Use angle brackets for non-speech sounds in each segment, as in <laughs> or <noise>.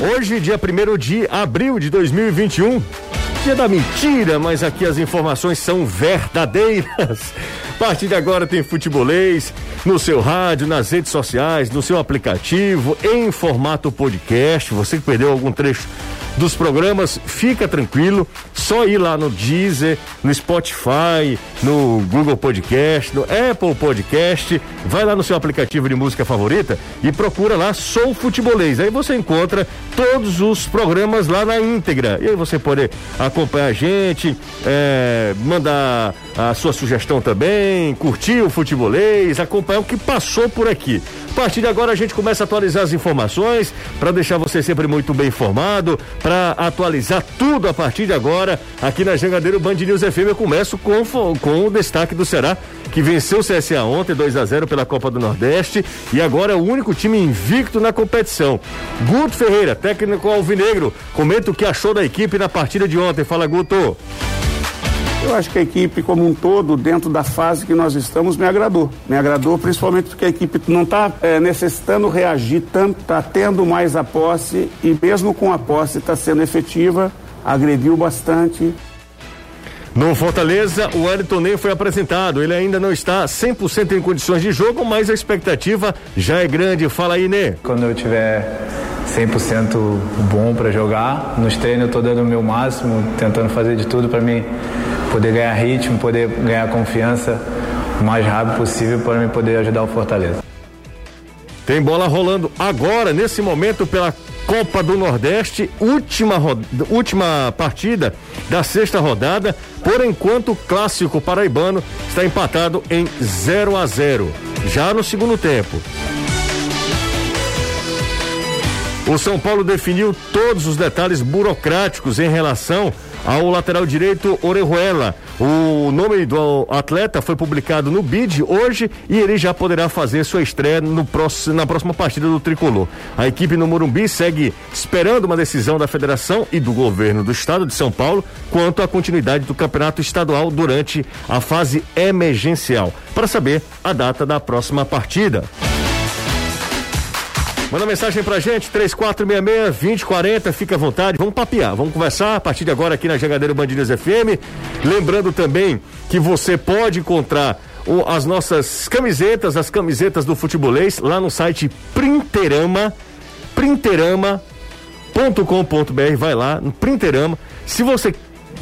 Hoje, dia 1 de abril de 2021. Dia da mentira, mas aqui as informações são verdadeiras. Partir de agora tem futebolês no seu rádio, nas redes sociais, no seu aplicativo, em formato podcast. Você que perdeu algum trecho dos programas, fica tranquilo, só ir lá no Deezer, no Spotify, no Google Podcast, no Apple Podcast, vai lá no seu aplicativo de música favorita e procura lá Sou Futebolês. Aí você encontra todos os programas lá na íntegra. E aí você pode acompanhar a gente, é, mandar a sua sugestão também, curtir o futebolês, acompanhar o que passou por aqui. A partir de agora a gente começa a atualizar as informações para deixar você sempre muito bem informado, para atualizar tudo a partir de agora aqui na Jangadeiro Band News FM. Eu começo com, com o destaque do Ceará, que venceu o CSA ontem 2 a 0 pela Copa do Nordeste e agora é o único time invicto na competição. Guto Ferreira, técnico alvinegro, comenta o que achou da equipe na partida de ontem. Fala, Guto. Eu acho que a equipe como um todo, dentro da fase que nós estamos, me agradou. Me agradou principalmente porque a equipe não está é, necessitando reagir tanto, está tendo mais a posse e mesmo com a posse está sendo efetiva, agrediu bastante. No Fortaleza, o Wellington Ney foi apresentado. Ele ainda não está 100% em condições de jogo, mas a expectativa já é grande. Fala aí, Ney. Quando eu tiver 100% bom para jogar, nos treinos eu estou dando o meu máximo, tentando fazer de tudo para mim poder ganhar ritmo, poder ganhar confiança o mais rápido possível para mim poder ajudar o Fortaleza. Tem bola rolando agora, nesse momento, pela Copa do Nordeste, última, última partida da sexta rodada. Por enquanto, o clássico paraibano está empatado em 0 a 0 já no segundo tempo. O São Paulo definiu todos os detalhes burocráticos em relação ao lateral direito Orejuela. O nome do atleta foi publicado no BID hoje e ele já poderá fazer sua estreia no próximo, na próxima partida do Tricolor. A equipe no Morumbi segue esperando uma decisão da federação e do governo do estado de São Paulo quanto à continuidade do campeonato estadual durante a fase emergencial, para saber a data da próxima partida. Manda mensagem pra gente, 3466-2040, fica à vontade, vamos papear, vamos conversar a partir de agora aqui na Jangadeiro Bandinhas FM. Lembrando também que você pode encontrar o, as nossas camisetas, as camisetas do futebolês, lá no site Printerama, printerama.com.br, vai lá no Printerama. Se você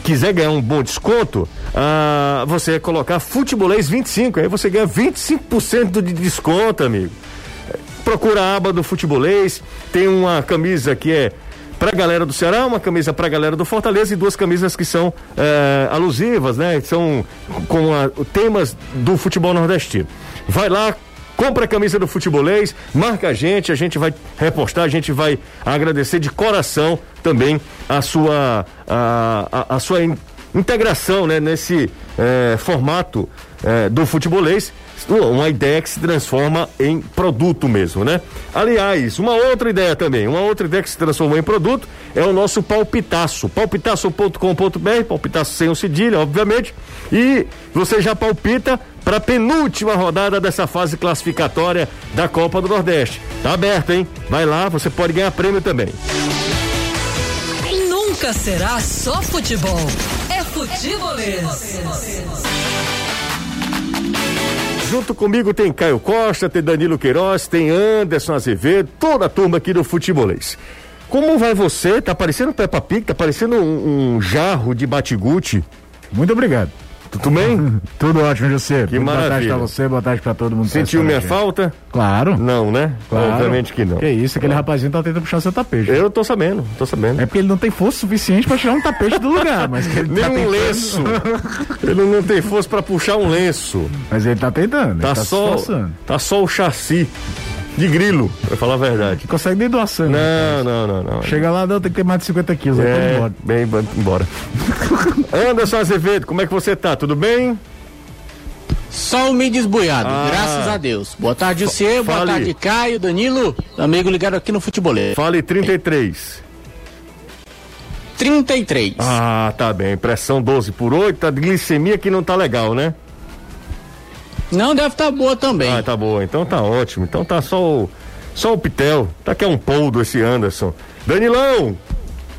quiser ganhar um bom desconto, ah, você colocar futebolês 25, aí você ganha 25% de desconto, amigo procura a aba do futebolês, tem uma camisa que é pra galera do Ceará, uma camisa pra galera do Fortaleza e duas camisas que são é, alusivas, né? São com a, temas do futebol nordestino. Vai lá, compra a camisa do futebolês, marca a gente, a gente vai repostar, a gente vai agradecer de coração também a sua a, a, a sua integração, né? Nesse é, formato é, do futebolês uma ideia que se transforma em produto mesmo, né? Aliás, uma outra ideia também, uma outra ideia que se transformou em produto é o nosso palpitaço, palpitaço.com.br, palpitaço sem o cedilha, obviamente, e você já palpita para a penúltima rodada dessa fase classificatória da Copa do Nordeste. Tá aberto, hein? Vai lá, você pode ganhar prêmio também. Nunca será só futebol. É futebolês. Junto comigo tem Caio Costa, tem Danilo Queiroz, tem Anderson Azevedo, toda a turma aqui do Futebolês. Como vai você? Tá parecendo Peppa Pig, tá parecendo um, um jarro de batigute. Muito obrigado. Tudo bem? <laughs> Tudo ótimo, José. Que Muito maravilha. Boa tarde pra você, boa tarde pra todo mundo. Sentiu minha falta? Claro. Não, né? Claro. Obviamente que não. Que isso, aquele rapazinho tá tentando puxar seu tapete. Eu tô sabendo, tô sabendo. É porque ele não tem força suficiente pra tirar um tapete do lugar, mas que ele Nem tá um tentando... lenço. <laughs> ele não tem força pra puxar um lenço. Mas ele tá tentando. Tá, ele tá só, tá só o chassi de grilo, pra falar a verdade. Que consegue nem doar sangue. Não, não, não, não. Chega lá, não, tem que ter mais de 50 quilos. É, embora. bem, embora. <laughs> Anderson Azevedo, como é que você tá? Tudo bem? Só o meio desboiado, ah. graças a Deus. Boa tarde, você, boa tarde, Caio, Danilo, amigo ligado aqui no Futebolê. Fale 33. 33. Ah, tá bem. Pressão 12 por 8, a glicemia que não tá legal, né? Não, deve estar tá boa também. Ah, tá boa. Então tá ótimo. Então tá só o Só o Pitel. Tá que é um poldo esse Anderson. Danilão,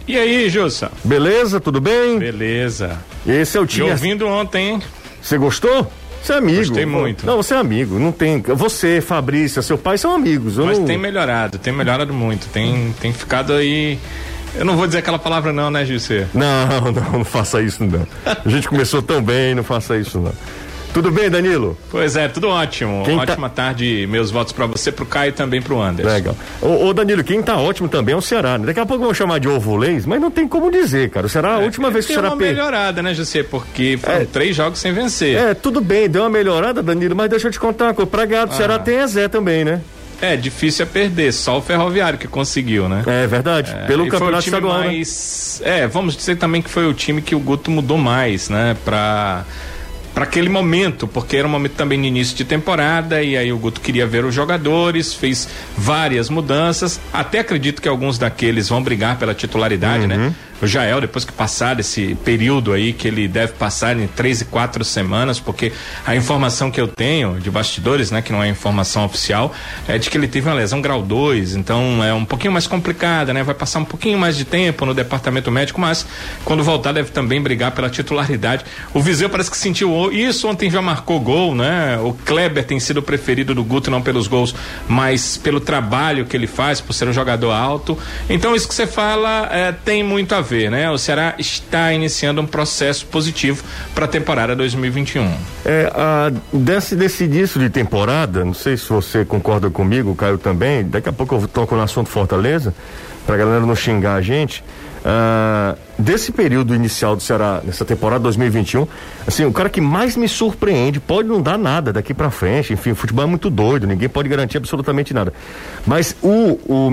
E aí, Jussa? beleza? Tudo bem? Beleza. Esse é o Te time. ouvindo ontem, hein? Você gostou? Você é amigo. Gostei muito. Não, você é amigo. Não tem. Você, Fabrícia, seu pai são amigos. Eu Mas não... tem melhorado, tem melhorado muito. Tem, tem ficado aí. Eu não vou dizer aquela palavra, não, né, Gilce? Não, <laughs> não, não faça isso não. A gente começou tão bem, não faça isso não. Tudo bem, Danilo? Pois é, tudo ótimo. Quem tá- Ótima tarde, meus votos pra você, pro Caio e também pro Anderson. Legal. Ô, ô, Danilo, quem tá ótimo também é o Ceará. né? Daqui a pouco vão chamar de ovo leis, mas não tem como dizer, cara. O Ceará, a última vez que o Deu Ceará uma per... melhorada, né, José? Porque foram É. três jogos sem vencer. É, tudo bem, deu uma melhorada, Danilo, mas deixa eu te contar uma coisa. Pra ganhar do Ceará Ah. tem Ezé também, né? É, difícil é perder, só o Ferroviário que conseguiu, né? É verdade. Pelo E foi o campeonato time estadual, né? mais, É, vamos dizer também que foi o time que o Guto mudou mais, né? Pra, pra aquele momento, porque era um momento também no início de temporada, e aí o Guto queria ver os jogadores, fez várias mudanças. Até acredito que alguns daqueles vão brigar pela titularidade, Uhum. né? O Jael, depois que passar esse período aí, que ele deve passar em três e quatro semanas, porque a informação que eu tenho de bastidores, né, que não é informação oficial, é de que ele teve uma lesão grau 2, então é um pouquinho mais complicada, né? Vai passar um pouquinho mais de tempo no departamento médico, mas quando voltar deve também brigar pela titularidade. O Viseu parece que sentiu isso, ontem já marcou gol, né? O Kleber tem sido preferido do Guto, não pelos gols, mas pelo trabalho que ele faz, por ser um jogador alto. Então isso que você fala é, tem muito a ver, né? O Ceará está iniciando um processo positivo para a temporada 2021. É, a, desse, início de temporada, não sei se você concorda comigo, Caio também, daqui a pouco eu toco no assunto Fortaleza, pra galera não xingar a gente. Ah, desse período inicial do Ceará, nessa temporada 2021, assim, o cara que mais me surpreende, pode não dar nada daqui pra frente, enfim, o futebol é muito doido, ninguém pode garantir absolutamente nada. Mas o, o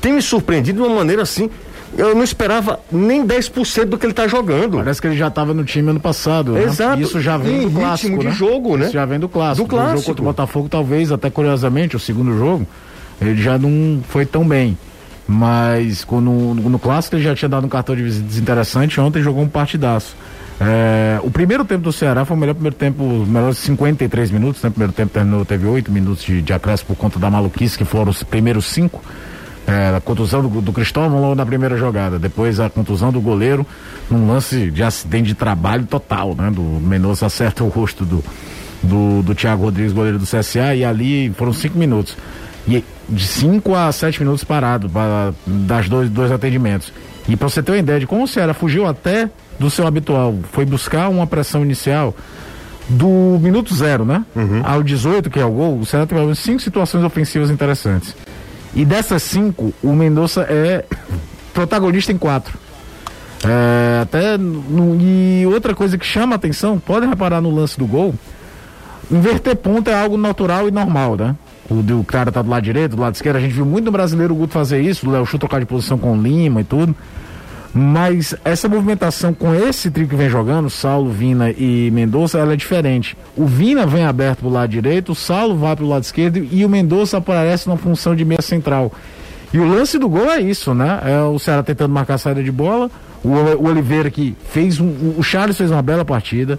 tem me surpreendido de uma maneira assim. Eu não esperava nem 10% do que ele tá jogando. Parece que ele já estava no time ano passado. né? Exato. Isso já vem Em do ritmo clássico. de né? jogo, né? Isso já vem do clássico. Do O jogo clássico. contra o Botafogo, talvez, até curiosamente, o segundo jogo, ele já não foi tão bem. Mas quando, no clássico ele já tinha dado um cartão de visitas interessante, ontem jogou um partidaço. É, o primeiro tempo do Ceará foi o melhor primeiro tempo, os melhores 53 minutos, né? O primeiro tempo terminou, teve 8 minutos de, de acréscimo por conta da maluquice, que foram os primeiros cinco. É, a contusão do, do Cristóvão logo na primeira jogada. Depois a contusão do goleiro, num lance de acidente de trabalho total, né? Do Mendonça acerta o rosto do, do, do Thiago Rodrigues, goleiro do CSA, e ali foram cinco minutos. E de 5 a 7 minutos parado para das dois, dois atendimentos. E para você ter uma ideia de como o Ceará fugiu até do seu habitual, foi buscar uma pressão inicial do minuto zero, né? Ao 18, que é o gol, o Ceará teve cinco situações ofensivas interessantes. E dessas cinco, o Mendonça é protagonista em quatro. É, até no- e outra coisa que chama atenção, podem reparar no lance do gol, inverter ponta é algo natural e normal, né? O, do cara tá do lado direito, do lado esquerdo, a gente viu muito no brasileiro o Guto fazer isso, o Léo Chu trocar de posição com o Lima e tudo. Mas essa movimentação com esse trio que vem jogando, Saulo, Vina e Mendonça, ela é diferente. O Vina vem aberto pro lado direito, o Saulo vai pro lado esquerdo e o Mendonça aparece na função de meia central. E o lance do gol é isso, né? É o Ceará tentando marcar a saída de bola, o, o Oliveira que fez um. o- Charles fez uma bela partida,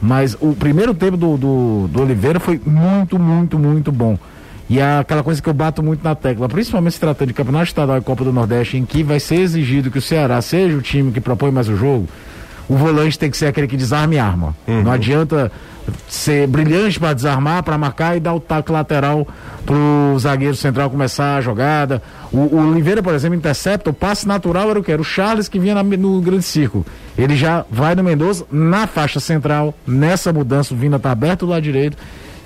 mas o primeiro tempo do, do, do Oliveira foi muito, muito, muito bom. E é aquela coisa que eu bato muito na tecla, principalmente se tratando de Campeonato Estadual e Copa do Nordeste, em que vai ser exigido que o Ceará seja o time que propõe mais o jogo, o volante tem que ser aquele que desarme arma. Não adianta ser brilhante para desarmar, para marcar e dar o taco lateral pro zagueiro central começar a jogada. O, o Oliveira, por exemplo, intercepta, o passe natural era o que? Era o Charles que vinha na- no grande círculo. Ele já vai no Mendoza na faixa central, nessa mudança, o Vina tá aberto do lado direito.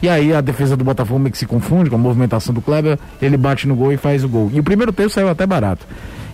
E aí a defesa do Botafogo meio que se confunde com a movimentação do Kleber, ele bate no gol e faz o gol. E o primeiro tempo saiu até barato.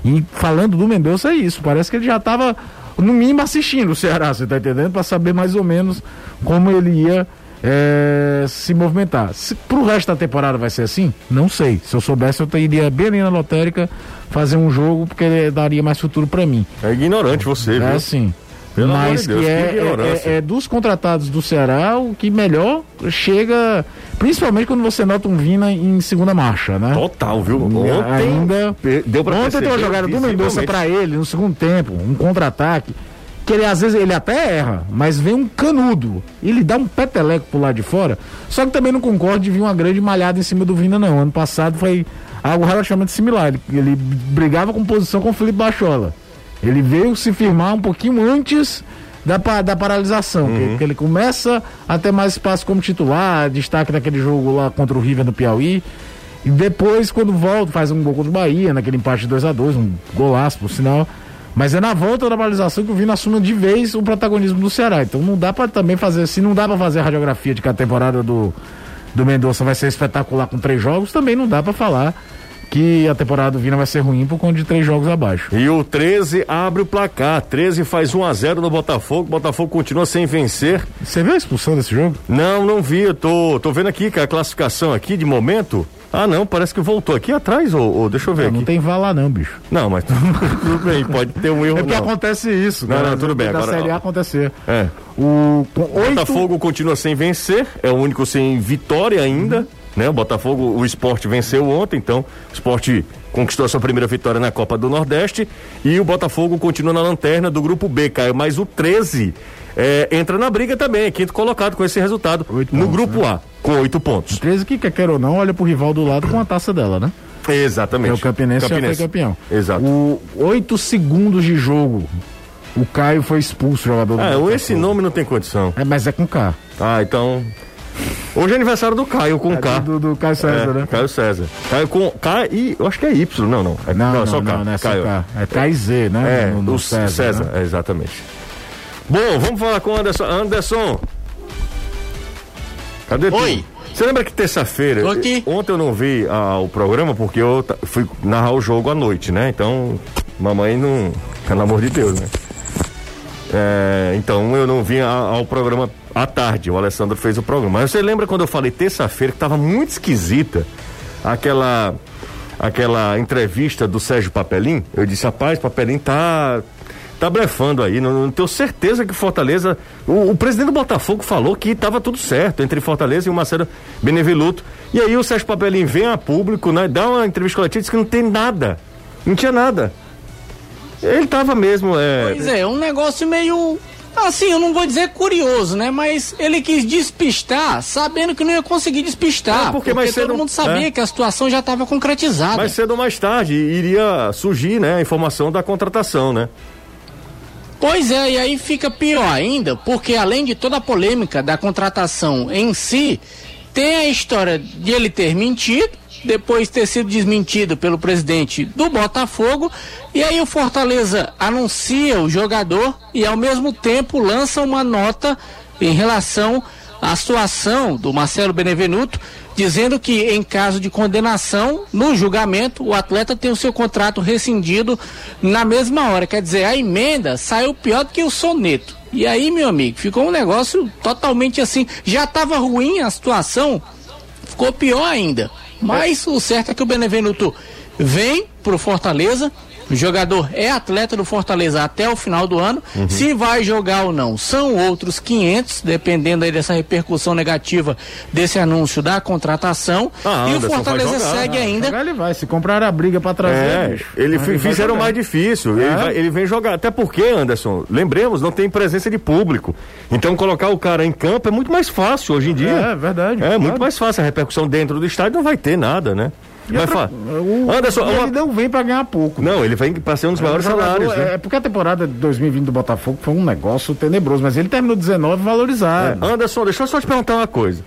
E falando do Mendonça é isso, parece que ele já estava no mínimo assistindo o Ceará, você tá entendendo? Para saber mais ou menos como ele ia é, se movimentar. Se, pro resto da temporada vai ser assim? Não sei. Se eu soubesse, eu iria bem ali na lotérica fazer um jogo, porque daria mais futuro para mim. É ignorante você, viu? É assim. Pelo Mas de Deus, que é, ignorância. é- é dos contratados do Ceará o que melhor chega, principalmente quando você nota um Vina em segunda marcha, né? Total, viu? Ontem ainda deu pra Ontem tem uma jogada do Mendonça pra ele no segundo tempo, um contra-ataque que ele às vezes ele até erra, mas vem um canudo. Ele dá um peteleco pro lado de fora. Só que também não concordo de vir uma grande malhada em cima do Vina, não. Ano passado foi algo relativamente similar. Ele, ele brigava com posição com o Felipe Bachola. Ele veio se firmar um pouquinho antes da, da paralisação, uhum. que, que, ele começa a ter mais espaço como titular, destaque naquele jogo lá contra o River no Piauí. E depois, quando volta, faz um gol contra o Bahia, naquele empate 2 a 2 um golaço, por sinal. Mas é na volta da paralisação que o Vina assume de vez o protagonismo do Ceará. Então não dá para também fazer, se não dá para fazer a radiografia de que a temporada do, do Mendonça vai ser espetacular com três jogos, também não dá para falar que a temporada do Vina vai ser ruim por conta de três jogos abaixo. E o 13 abre o placar. 13 faz 1 a 0 no Botafogo. Botafogo continua sem vencer. Você viu a expulsão desse jogo? Não, não vi. Eu tô, tô vendo aqui que a classificação aqui de momento. Ah, não, parece que voltou aqui atrás, ou, ou deixa eu ver não, aqui. Não tem vala não, bicho. Não, mas <laughs> tudo bem, pode ter um erro É porque não. acontece isso. Não, cara, não, tudo bem. Da agora, Série A acontecer. É. O, o Botafogo continua sem vencer, é o único sem vitória ainda. Uhum. Né? O Botafogo, o esporte venceu ontem, então o esporte conquistou a sua primeira vitória na Copa do Nordeste e o Botafogo continua na lanterna do grupo B, Caio. Mas o 13 é, entra na briga também, é quinto colocado com esse resultado oito no pontos, grupo né? A, com oito pontos. O 13 que quer ou não, olha pro rival do lado com a taça dela, né? Exatamente. É o Campinense, Campinense. já foi campeão. Exato. O oito segundos de jogo. O Caio foi expulso, jogador do Ah, esse nome não tem condição. É, mas é com K. Ah, então Hoje é aniversário do Caio com é K. Do, do Caio César, é, né? Caio César. Caio com K e eu acho que é Y, não, não. É, não, não, é só K. Não, não é Caio. K. É K e Z, né? É, no, no o César. César né? exatamente. Bom, vamos falar com o Anderson. Anderson. Cadê Oi. Tu? Você lembra que terça-feira, ontem eu não vi ah, o programa porque eu fui narrar o jogo à noite, né? Então, mamãe não, pelo amor de Deus, né? É, então eu não vim ao programa à tarde, o Alessandro fez o programa. Mas você lembra quando eu falei terça-feira que estava muito esquisita aquela aquela entrevista do Sérgio Papelim? Eu disse, rapaz, Papelim tá tá blefando aí, não, não tenho certeza que Fortaleza, o, o, presidente do Botafogo falou que estava tudo certo entre Fortaleza e o Marcelo Beneveluto. E aí o Sérgio Papelim vem a público, né, dá uma entrevista coletiva diz que não tem nada. Não tinha nada. Ele tava mesmo. É... Pois é, um negócio meio. Assim, eu não vou dizer curioso, né? Mas ele quis despistar, sabendo que não ia conseguir despistar. É porque, porque todo mundo sabia é. que a situação já estava concretizada. Mais cedo ou mais tarde iria surgir, né, a informação da contratação, né? Pois é, e aí fica pior ainda, porque além de toda a polêmica da contratação em si, tem a história de ele ter mentido depois de ter sido desmentido pelo presidente do Botafogo. E aí o Fortaleza anuncia o jogador e ao mesmo tempo lança uma nota em relação à situação do Marcelo Benevenuto, dizendo que em caso de condenação no julgamento, o atleta tem o seu contrato rescindido na mesma hora. Quer dizer, a emenda saiu pior do que o soneto. E aí, meu amigo, ficou um negócio totalmente assim. Já estava ruim a situação, ficou pior ainda. Mas o certo é que o Benevenuto vem pro Fortaleza, o jogador é atleta do Fortaleza até o final do ano. Uhum. Se vai jogar ou não, são outros 500, dependendo aí dessa repercussão negativa desse anúncio da contratação. Ah, e o Fortaleza jogar, segue né? ainda. Jogar ele vai. Se comprar a briga para trazer. É, ele, ele fizeram mais difícil. É? Ele, vai, ele vem jogar. Até porque, Anderson, lembremos, não tem presença de público. Então colocar o cara em campo é muito mais fácil hoje em dia. É, verdade. É claro. muito mais fácil. A repercussão dentro do estádio não vai ter nada, né? Vai outra, o, Anderson, ele uma... não vem para ganhar pouco. Não, ele vem para ser um dos é, maiores salários. Né? É porque a temporada de 2020 do Botafogo foi um negócio tenebroso, mas ele terminou 19 valorizado. É. Anderson, deixa eu só te perguntar uma coisa.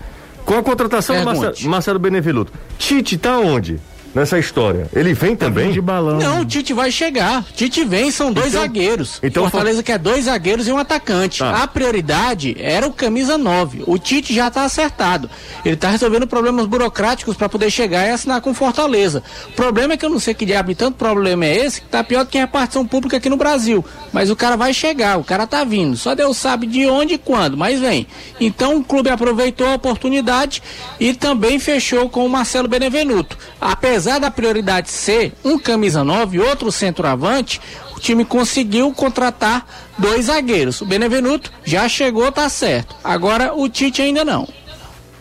Com a contratação do Marcelo, Marcelo Beneveluto, Tite tá onde? Nessa história. Ele vem tá também? De balão. Não, o Tite vai chegar. Tite vem, são dois então, zagueiros. Então Fortaleza for... quer dois zagueiros e um atacante. Tá. A prioridade era o camisa 9. O Tite já está acertado. Ele está resolvendo problemas burocráticos para poder chegar e assinar com Fortaleza. O problema é que eu não sei que diabo tanto problema é esse, que tá pior do que a repartição pública aqui no Brasil. Mas o cara vai chegar, o cara tá vindo. Só Deus sabe de onde e quando, mas vem. Então o clube aproveitou a oportunidade e também fechou com o Marcelo Benevenuto. Apesar apesar da prioridade ser um camisa 9 e outro centroavante, o time conseguiu contratar dois zagueiros. O Benevenuto já chegou, tá certo. Agora o Tite ainda não.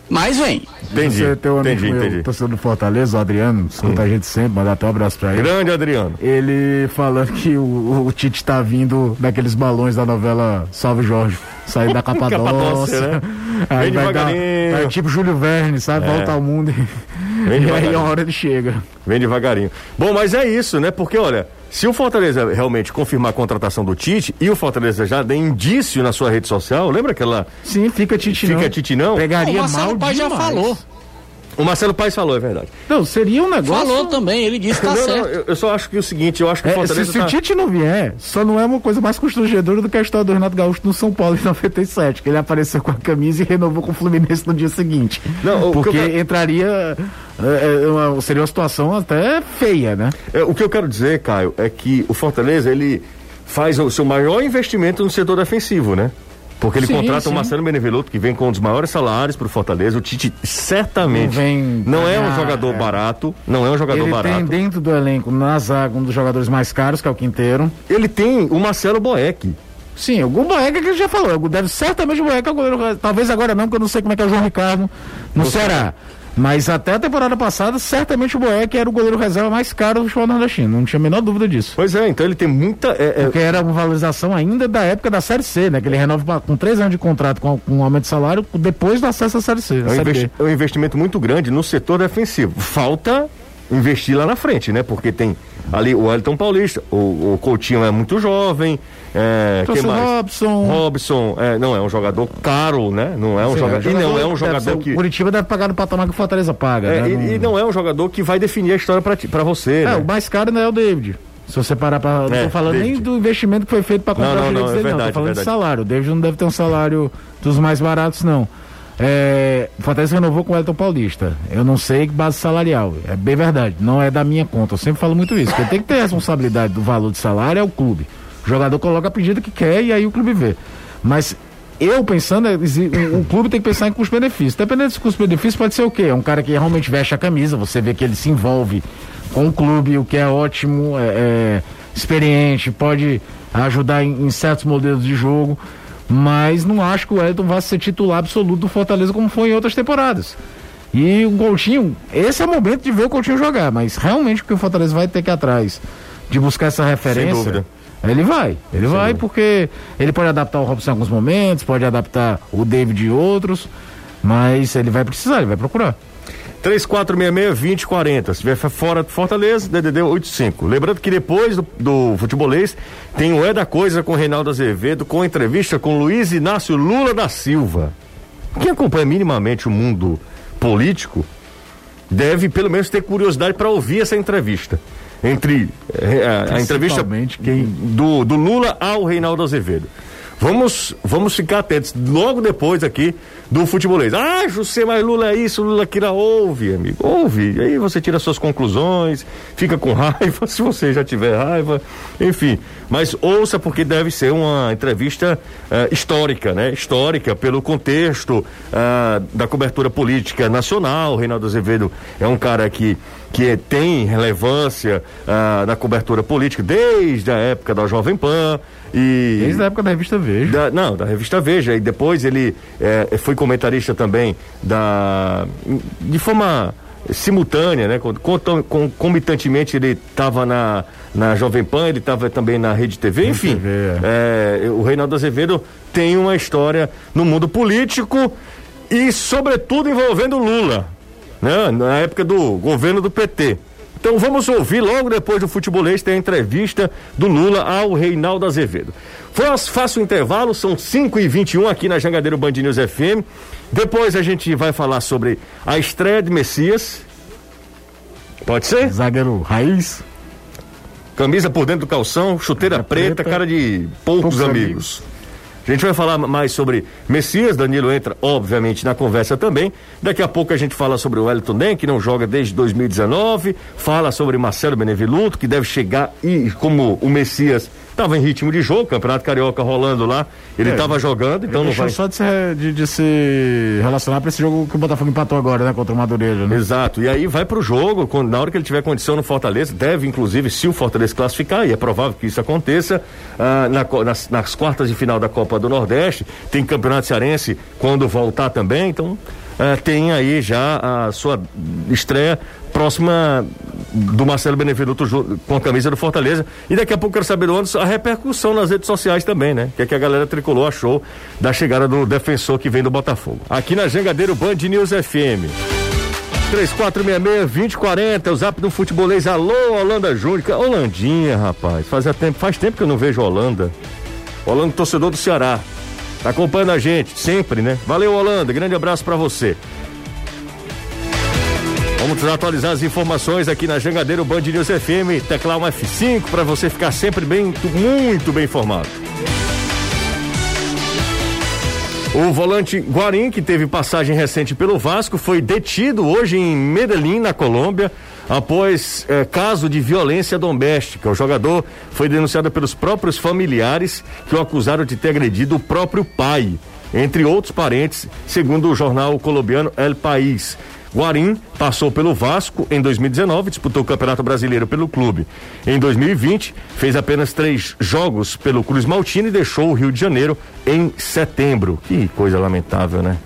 Mas vem. Entendi, Você tem um amigo entendi, meu, entendi. torcedor do Fortaleza, o Adriano, escuta a gente sempre, manda até um abraço pra ele. Grande Adriano. Ele falando que o, o Tite tá vindo daqueles balões da novela Salve Jorge. Sair da <laughs> Capadócia, Capadócia. né? <laughs> Aí Vem vai dar, devagarinho. é tipo Júlio Verne, sabe? É. Volta ao mundo e, Vem <laughs> e aí a hora ele chega. Vem devagarinho. Bom, mas é isso, né? Porque, olha, se o Fortaleza realmente confirmar a contratação do Tite e o Fortaleza já der indício na sua rede social, lembra aquela. Sim, fica Tite não. Fica Tite não? Pegaria O Marcelo mal Pai já demais. falou. O Marcelo Paes falou, é verdade. Não, seria um negócio... Falou também, ele disse que tá não, certo. não, eu, eu só acho que é o seguinte, eu acho que o É, se, Fortaleza. se tá- o Tite não vier, só não é uma coisa mais constrangedora do que a história do Renato Gaúcho no São Paulo em <laughs> 97, que ele apareceu com a camisa e renovou com o Fluminense no dia seguinte. Não, o que Porque eu quero- entraria. é, é, uma- seria uma situação até feia, né? É, o que eu quero dizer, Caio, é que o Fortaleza, ele faz o seu maior investimento no setor defensivo, né? Porque ele Sim, contrata o sim. Marcelo Benevenuto, que vem com um dos maiores salários para o Fortaleza. O Tite certamente Não vem não é um jogador é. barato, não é um jogador Ele barato. tem dentro do elenco, na zaga, um dos jogadores mais caros, que é o Quinteiro. Ele tem o Marcelo Boeck. Sim, o Boeck que ele já falou. Deve certamente o Boeck é o goleiro. Talvez agora não, porque eu não sei como é que é o João Ricardo no Ceará. Mas até a temporada passada, certamente o Boeck era o goleiro reserva mais caro do futebol nordestino. Não tinha a menor dúvida disso. Pois é, então ele tem muita. é, é, Porque era uma valorização ainda da época da Série C, né? Que ele renova com três anos de contrato com, com um aumento de salário depois do acesso à Série C. é um Série investi- é um investimento muito grande no setor defensivo. Falta investir lá na frente, né? Porque tem ali o Elton Paulista, o, o Coutinho é muito jovem. É, o mais? Robson. Robson, é, não é um jogador caro, né? Não é um Sim, jogador. E não é um jogador que. O Curitiba deve pagar no patamar que o Fortaleza paga. É, né? e, Não- e não é um jogador que vai definir a história pra você, É, né? o mais caro não é o David. Se você parar pra. Não É, tô falando David. nem do investimento que foi feito pra comprar Não, não, direitos não, é dele, não. verdade, Tô falando é de verdade. salário. O David não deve ter um salário dos mais baratos, não. É, o Fortaleza renovou com o Elton Paulista. Eu não sei que base salarial. É bem verdade. Não é da minha conta. Eu sempre falo muito isso. Quem tem que ter responsabilidade do valor de salário é o clube. O jogador coloca a pedida que quer e aí o clube vê. Mas eu pensando, é, o clube tem que pensar em custo-benefício. Dependendo desse custo-benefício, pode ser o quê? É um cara que realmente veste a camisa, você vê que ele se envolve com o clube, o que é ótimo, é, é experiente, pode ajudar em, em certos modelos de jogo. Mas não acho que o Elton vá ser titular absoluto do Fortaleza como foi em outras temporadas. E o Coutinho, esse é o momento de ver o Coutinho jogar, mas realmente o que o Fortaleza vai ter que ir atrás de buscar essa referência. dúvida. Ele vai, ele vai porque ele pode adaptar o Robson em alguns momentos, pode adaptar o David em outros, mas ele vai precisar, ele vai procurar. 3466-2040. Se estiver fora de Fortaleza, DDD 85. Lembrando que depois do, do futebolês tem o É da Coisa com Reinaldo Azevedo, com entrevista com Luiz Inácio Lula da Silva. Quem acompanha minimamente o mundo político deve pelo menos ter curiosidade para ouvir essa entrevista. Entre eh, a, a entrevista quem- do, do Lula ao Reinaldo Azevedo. Vamos, vamos ficar atentos logo depois aqui do futebolês. Ah, José, mas Lula é isso, Lula aquilo. Ouve, amigo, ouve. Aí você tira suas conclusões, fica com <laughs> raiva, se você já tiver raiva, enfim. Mas ouça, porque deve ser uma entrevista eh, histórica, né? Histórica pelo contexto ah, da cobertura política nacional. O Reinaldo Azevedo é um cara que, que tem relevância ah, na cobertura política desde a época da Jovem Pan. E Desde a época da revista Veja. da- não, da revista Veja. E depois ele eh, foi comentarista também da. de forma simultânea, né? Concomitantemente ele estava na, na Jovem Pan, ele estava também na Rede TV, enfim. TV, eh, o Reinaldo Azevedo tem uma história no mundo político e, sobretudo, envolvendo Lula, né? Na época do governo do PT. Então vamos ouvir logo depois do futebolês tem a entrevista do Lula ao Reinaldo Azevedo. Faça o intervalo, são 5 e 21 aqui na Jangadeiro Band News FM. Depois a gente vai falar sobre a estreia de Messias. Pode ser? Zagueiro raiz. Camisa por dentro do calção, chuteira preta, preta, cara de poucos, poucos amigos. A gente vai falar mais sobre Messias, Danilo entra, obviamente, na conversa também. Daqui a pouco a gente fala sobre o Wellington Den, que não joga desde 2019. Fala sobre Marcelo Benevenuto, que deve chegar e, como o Messias estava em ritmo de jogo, Campeonato Carioca rolando lá, ele É, estava jogando, então não vai. só de se, de, de se relacionar pra esse jogo que o Botafogo empatou agora, né? Contra o Madureira, né? Exato, e aí vai pro jogo, quando, na hora que ele tiver condição no Fortaleza, deve inclusive, se o Fortaleza classificar, e é provável que isso aconteça, ah, na nas, nas quartas de final da Copa do Nordeste, tem Campeonato Cearense quando voltar também, então eh, tem aí já a sua estreia próxima do Marcelo Benevenuto com a camisa do Fortaleza. E daqui a pouco quero saber Anderson a repercussão nas redes sociais também, né? Que é que a galera tricolor achou da chegada do defensor que vem do Botafogo. Aqui na Jangadeiro Band News FM. 3466-2040, o zap do futebolês. Alô, Holanda Júnior. Holandinha, rapaz. Faz tempo, faz tempo que eu não vejo Holanda. Holanda, torcedor do Ceará. Tá acompanhando a gente, sempre, né? Valeu, Holanda. Grande abraço pra você. Vamos atualizar as informações aqui na Jangadeiro Band News FM. Teclar um F5 para você ficar sempre bem, muito bem informado. O volante Guarim, que teve passagem recente pelo Vasco, foi detido hoje em Medellín, na Colômbia, após eh, caso de violência doméstica. O jogador foi denunciado pelos próprios familiares que o acusaram de ter agredido o próprio pai, entre outros parentes, segundo o jornal colombiano El País. Guarim passou pelo Vasco em 2019, disputou o Campeonato Brasileiro pelo clube. Em 2020, fez apenas três jogos pelo Cruz Maltino e deixou o Rio de Janeiro em setembro. Que coisa lamentável, né?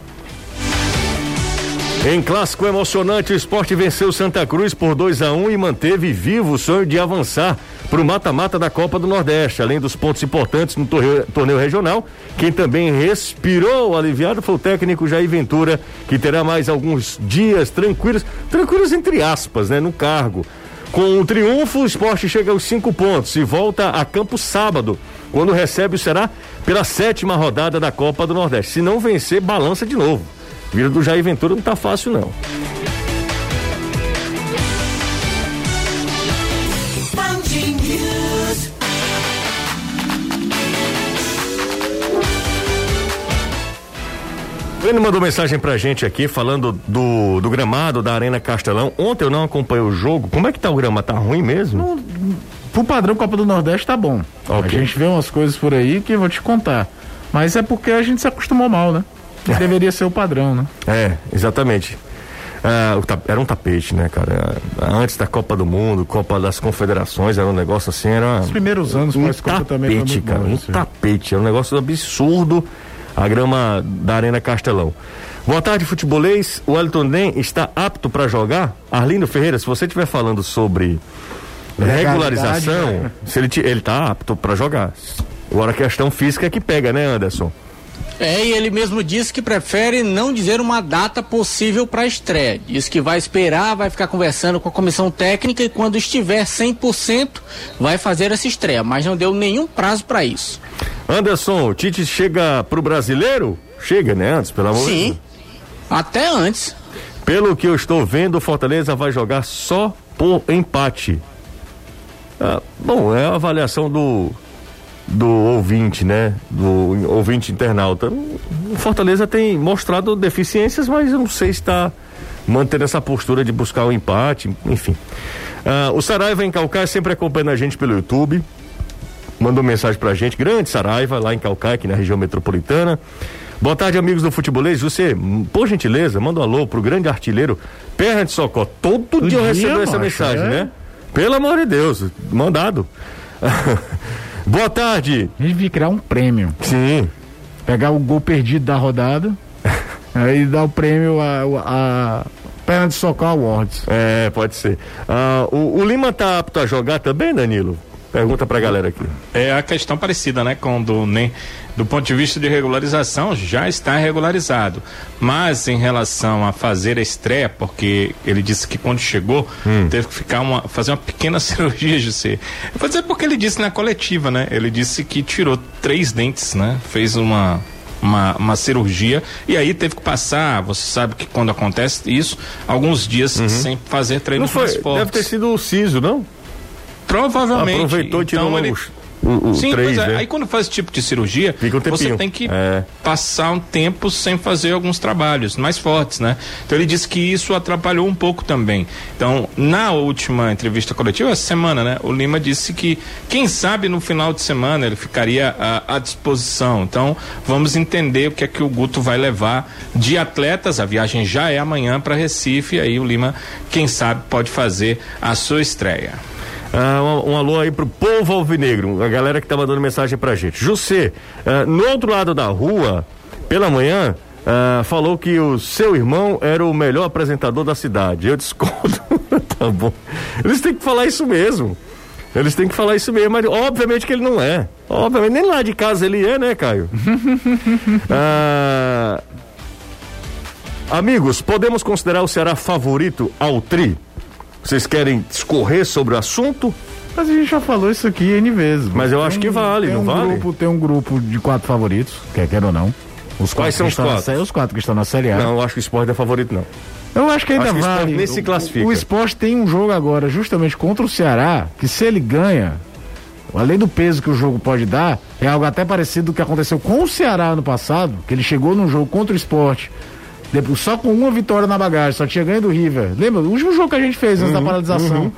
Em clássico emocionante, o esporte venceu Santa Cruz por 2 a 1 e manteve vivo o sonho de avançar para o mata-mata da Copa do Nordeste. Além dos pontos importantes no torneio, torneio regional, quem também respirou aliviado foi o técnico Jair Ventura, que terá mais alguns dias tranquilos, tranquilos entre aspas, né, no cargo. Com o triunfo, o esporte chega aos cinco pontos e volta a campo sábado, quando recebe o Será pela sétima rodada da Copa do Nordeste. Se não vencer, balança de novo. Vida do Jair Ventura não tá fácil, não. Ele mandou mensagem pra gente aqui falando do, do gramado da Arena Castelão. Ontem eu não acompanhei o jogo. Como é que tá o grama? Tá ruim mesmo? Pro padrão Copa do Nordeste tá bom. Ok. A gente vê umas coisas por aí que eu vou te contar. Mas é porque a gente se acostumou mal, né? Que deveria ser o padrão, né? É, exatamente. Ah, era um tapete, né, cara? Antes da Copa do Mundo, Copa das Confederações, era um negócio assim, era. Os primeiros anos um também foi tapete, muito cara, bom, um isso. tapete, é um negócio absurdo a grama da Arena Castelão. Boa tarde, futebolês. O Elton Nem está apto para jogar? Arlindo Ferreira, se você estiver falando sobre regularização, né? se ele, ele tá apto para jogar. Agora a questão física é que pega, né, Anderson? É, e ele mesmo disse que prefere não dizer uma data possível para a estreia. Diz que vai esperar, vai ficar conversando com a comissão técnica e quando estiver 100% vai fazer essa estreia, mas não deu nenhum prazo para isso. Anderson, o Tite chega pro brasileiro? Chega, né, antes, pelo amor de Deus. Sim, até antes. Pelo que eu estou vendo, o Fortaleza vai jogar só por empate. Ah, bom, é a avaliação do do ouvinte, né? Do ouvinte internauta. O Fortaleza tem mostrado deficiências, mas eu não sei se está mantendo essa postura de buscar o empate, enfim. Ah, o Saraiva em Calcaia sempre acompanhando a gente pelo YouTube. Mandou mensagem pra gente, grande Saraiva, lá em Calcaia, aqui na região metropolitana. Boa tarde, amigos do Futebolês. Você, por gentileza, manda um alô pro grande artilheiro Perna de Socó. Todo, Todo dia eu recebo essa mensagem, é? né? Pelo amor de Deus, mandado. <laughs> Boa tarde. A gente devia criar um prêmio. Sim. Pegar o gol perdido da rodada, <laughs> aí dar o prêmio a, a Perna de Socorro Awards. É, pode ser. Ah, o, o Lima tá apto a jogar também, Danilo? Pergunta pra galera aqui. É a questão parecida, né? Com do NEM. Do ponto de vista de regularização, já está regularizado. Mas em relação a fazer a estreia, porque ele disse que quando chegou, teve que ficar uma, fazer uma pequena <laughs> cirurgia, José. Eu vou dizer porque ele disse na coletiva, né? Ele disse que tirou três dentes, né? Fez uma. Uma, uma cirurgia e aí teve que passar, você sabe que quando acontece isso, alguns dias sem fazer Não treinos foi, mais fortes. deve ter sido o Ciso, não? Provavelmente. Aproveitou e tirou então, ele, os, o, o Sim, três, pois é. né? Aí quando faz esse tipo de cirurgia, um você tem que É. passar um tempo sem fazer alguns trabalhos mais fortes, né? Então ele disse que isso atrapalhou um pouco também. Então, na última entrevista coletiva, essa semana, né? O Lima disse que, quem sabe no final de semana ele ficaria à, à disposição. Então, vamos entender o que é que o Guto vai levar de atletas. A viagem já é amanhã para Recife. Aí o Lima, quem sabe, pode fazer a sua estreia. Ah, um, um alô aí pro povo alvinegro, a galera que tá mandando mensagem pra gente. José, ah, no outro lado da rua, pela manhã, ah, falou que o seu irmão era o melhor apresentador da cidade. Eu discordo. <laughs> tá bom. Eles têm que falar isso mesmo. Eles têm que falar isso mesmo, mas obviamente que ele não é. Obviamente, nem lá de casa ele é, né, Caio? <laughs> Ah, amigos, podemos considerar o Ceará favorito ao Tri? Vocês querem discorrer sobre o assunto? Mas a gente já falou isso aqui N vezes. Mas eu acho que vale, não um vale? Grupo, tem um grupo de quatro favoritos, quer queira ou não. Os Quais são os quatro? Série- os quatro que estão na Série A. Não, eu acho que o esporte é favorito, não. Eu acho que ainda Acho que vale. nem se classifica. O, o esporte tem um jogo agora, justamente contra o Ceará, que se ele ganha, além do peso que o jogo pode dar, é algo até parecido do que aconteceu com o Ceará ano passado, que ele chegou num jogo contra o esporte. Depois, só com uma vitória na bagagem, só tinha ganho do River. Lembra? O último jogo que a gente fez antes da paralisação.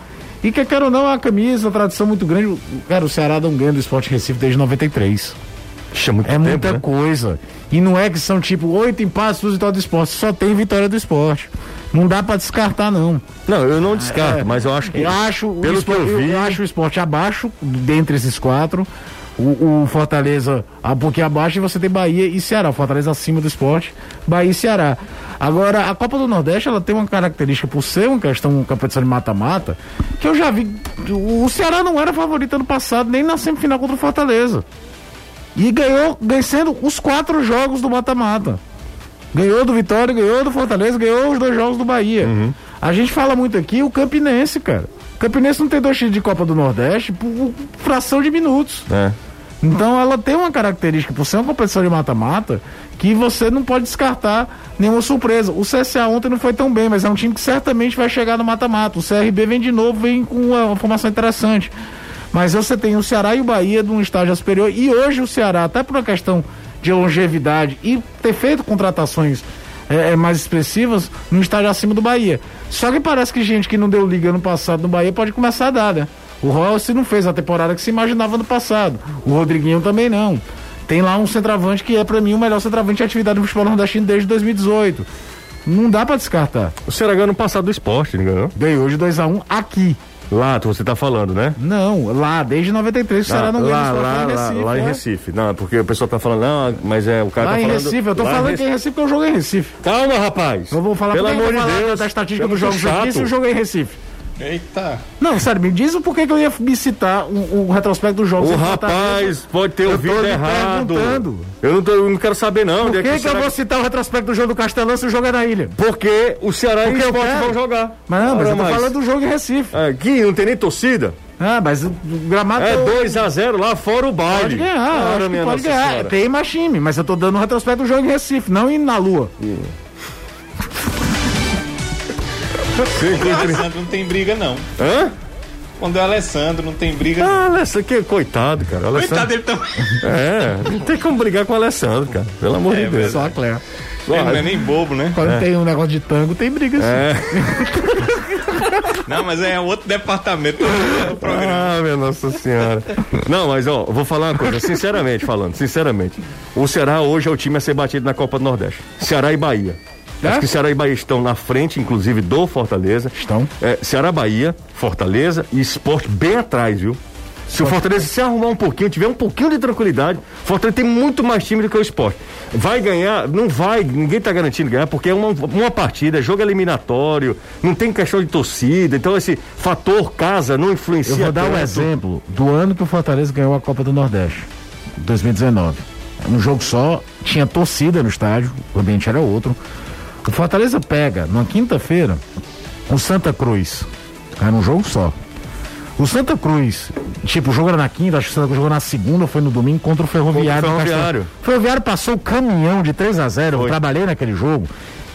E que, quer ou não, é uma camisa, uma tradição muito grande. Cara, o Ceará um ganho do esporte Recife desde 93. Isso é muito É tempo, muita né? coisa. E não é que são tipo oito empates, duas vitórias do esporte. Só tem vitória do esporte. Não dá pra descartar, não. Não, eu não descarto, É. mas eu acho que. Eu acho, pelo que esporte, eu vi. eu acho o esporte abaixo, dentre esses quatro. O, o Fortaleza um pouquinho abaixo e você tem Bahia e Ceará. Fortaleza acima do esporte, Bahia e Ceará. Agora, a Copa do Nordeste, ela tem uma característica, por ser uma questão, uma competição de mata-mata, que eu já vi. O Ceará não era favorito ano passado, nem na semifinal contra o Fortaleza. E ganhou, vencendo os quatro jogos do mata-mata. Ganhou do Vitória, ganhou do Fortaleza, ganhou os dois jogos do Bahia. Uhum. A gente fala muito aqui o Campinense, cara. O Campinense não tem dois títulos de Copa do Nordeste por fração de minutos. É. Então ela tem uma característica, por ser uma competição de mata-mata, que você não pode descartar nenhuma surpresa. O CSA ontem não foi tão bem, mas é um time que certamente vai chegar no mata-mata. O CRB vem de novo, vem com uma, uma formação interessante. Mas você tem o Ceará e o Bahia num estágio superior. E hoje o Ceará, até por uma questão de longevidade e ter feito contratações é, é, mais expressivas, num estágio acima do Bahia. Só que parece que gente que não deu liga no passado no Bahia pode começar a dar, né? O Rossi não fez a temporada que se imaginava no passado. O Rodriguinho também não. Tem lá um centroavante que é pra mim o melhor centroavante de atividade no futebol nordestino desde 2018. Não dá pra descartar. O Ceará ganhou no passado do esporte, não ganhou? Ganhou de 2x1 aqui. Lá, você tá falando, né? Não, lá, desde 93 o Ceará não ganhou lá, lá, lá, Recife, lá em é. Recife. Não, porque o pessoal tá falando, não, mas é o cara Lá tá em falando. Recife, eu tô lá em falando que é em Recife. Recife porque eu jogo em Recife. Calma, rapaz. Eu vou falar Pelo amor de Deus. da estatística é dos jogos aqui se eu joguei em Recife. Eita. Não, sério, me diz o porquê que eu ia me citar o, o retrospecto dos jogos. O em rapaz pode ter ouvido errado. perguntando. Eu não, tô- eu não quero saber, não. Por é que, o que eu vou citar o retrospecto do jogo do Castelão se o jogo é na ilha? Porque o Ceará e o Porque eu Sport quero. vão jogar. Mas não, mas eu tô mais. falando do jogo em Recife. Aqui não tem nem torcida. Ah, mas o gramado É eu- 2x0 lá fora o baile. Pode ganhar, Ora, que pode ganhar. Senhora. Tem mais time, mas eu tô dando o retrospecto do jogo em Recife, não indo na lua. É o Alessandro não tem briga, não. Hã? Quando é o Alessandro não tem briga, não. Ah, Alessandro, que coitado, cara. O Coitado Alessandro, dele também. é, não tem como brigar com o Alessandro, cara. Pelo amor de Deus. Só a. Ele não é nem bobo, né? Quando tem um negócio de tango, tem briga sim. É. <laughs> Não, mas é outro departamento do programa. Ah, minha Nossa Senhora. Não, mas ó, vou falar uma coisa, sinceramente falando, sinceramente. O Ceará hoje é o time a ser batido na Copa do Nordeste. Ceará e Bahia. É? Acho que Ceará e Bahia estão na frente, inclusive, do Fortaleza. Estão. É, Ceará, Bahia, Fortaleza e Esporte bem atrás, viu? Se o Fortaleza se arrumar um pouquinho, tiver um pouquinho de tranquilidade, o Fortaleza tem muito mais time do que o esporte. Vai ganhar? Não vai, ninguém tá garantindo ganhar, porque é uma, uma partida, é jogo eliminatório, não tem questão de torcida, então esse fator casa não influencia. Eu vou dar um tanto. exemplo do ano que o Fortaleza ganhou a Copa do Nordeste, 2019. Um jogo só, tinha torcida no estádio, o ambiente era outro. O Fortaleza pega, numa quinta-feira, o Santa Cruz. Era um jogo só. O Santa Cruz, tipo, o jogo era na quinta, acho que o Santa Cruz jogou na segunda, foi no domingo contra o Ferroviário. Contra o. Ferroviário. O Ferroviário passou o caminhão de 3 a 0 eu Foi. trabalhei naquele jogo.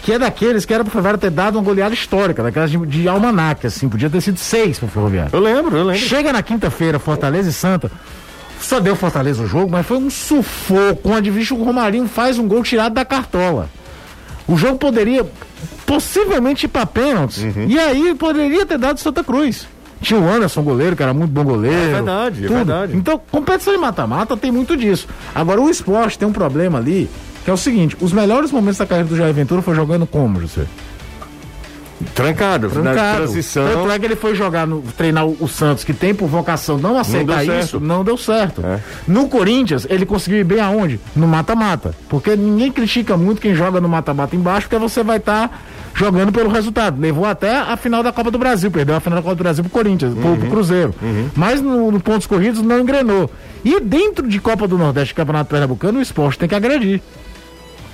Que é daqueles que era pro Ferroviário ter dado uma goleada histórica, daquelas de, de almanac, assim, podia ter sido seis pro Ferroviário. Eu lembro, eu lembro. Chega na quinta-feira, Fortaleza e Santa. Só deu Fortaleza o jogo, mas foi um sufoco. Onde visto o Romarinho faz um gol tirado da cartola. O jogo poderia possivelmente ir pra pênaltis. Uhum. E aí poderia ter dado Santa Cruz. Tinha o Anderson, goleiro, que era muito bom goleiro. É verdade, é tudo. verdade. Então, competição de mata-mata tem muito disso. Agora, o esporte tem um problema ali, que é o seguinte: os melhores momentos da carreira do Jair Ventura foi jogando como, José? Trancado, trancado. transição. Tanto é que ele foi jogar, no, treinar o, o Santos, que tem por vocação não aceitar certo. isso, não deu certo. É. No Corinthians, ele conseguiu ir bem aonde? No mata-mata. Porque ninguém critica muito quem joga no mata-mata embaixo, porque você vai estar jogando pelo resultado. Levou até a final da Copa do Brasil, perdeu a final da Copa do Brasil pro Corinthians, pro, pro Cruzeiro. Mas no, no pontos corridos não engrenou. E dentro de Copa do Nordeste Campeonato Pernambucano, o esporte tem que agredir.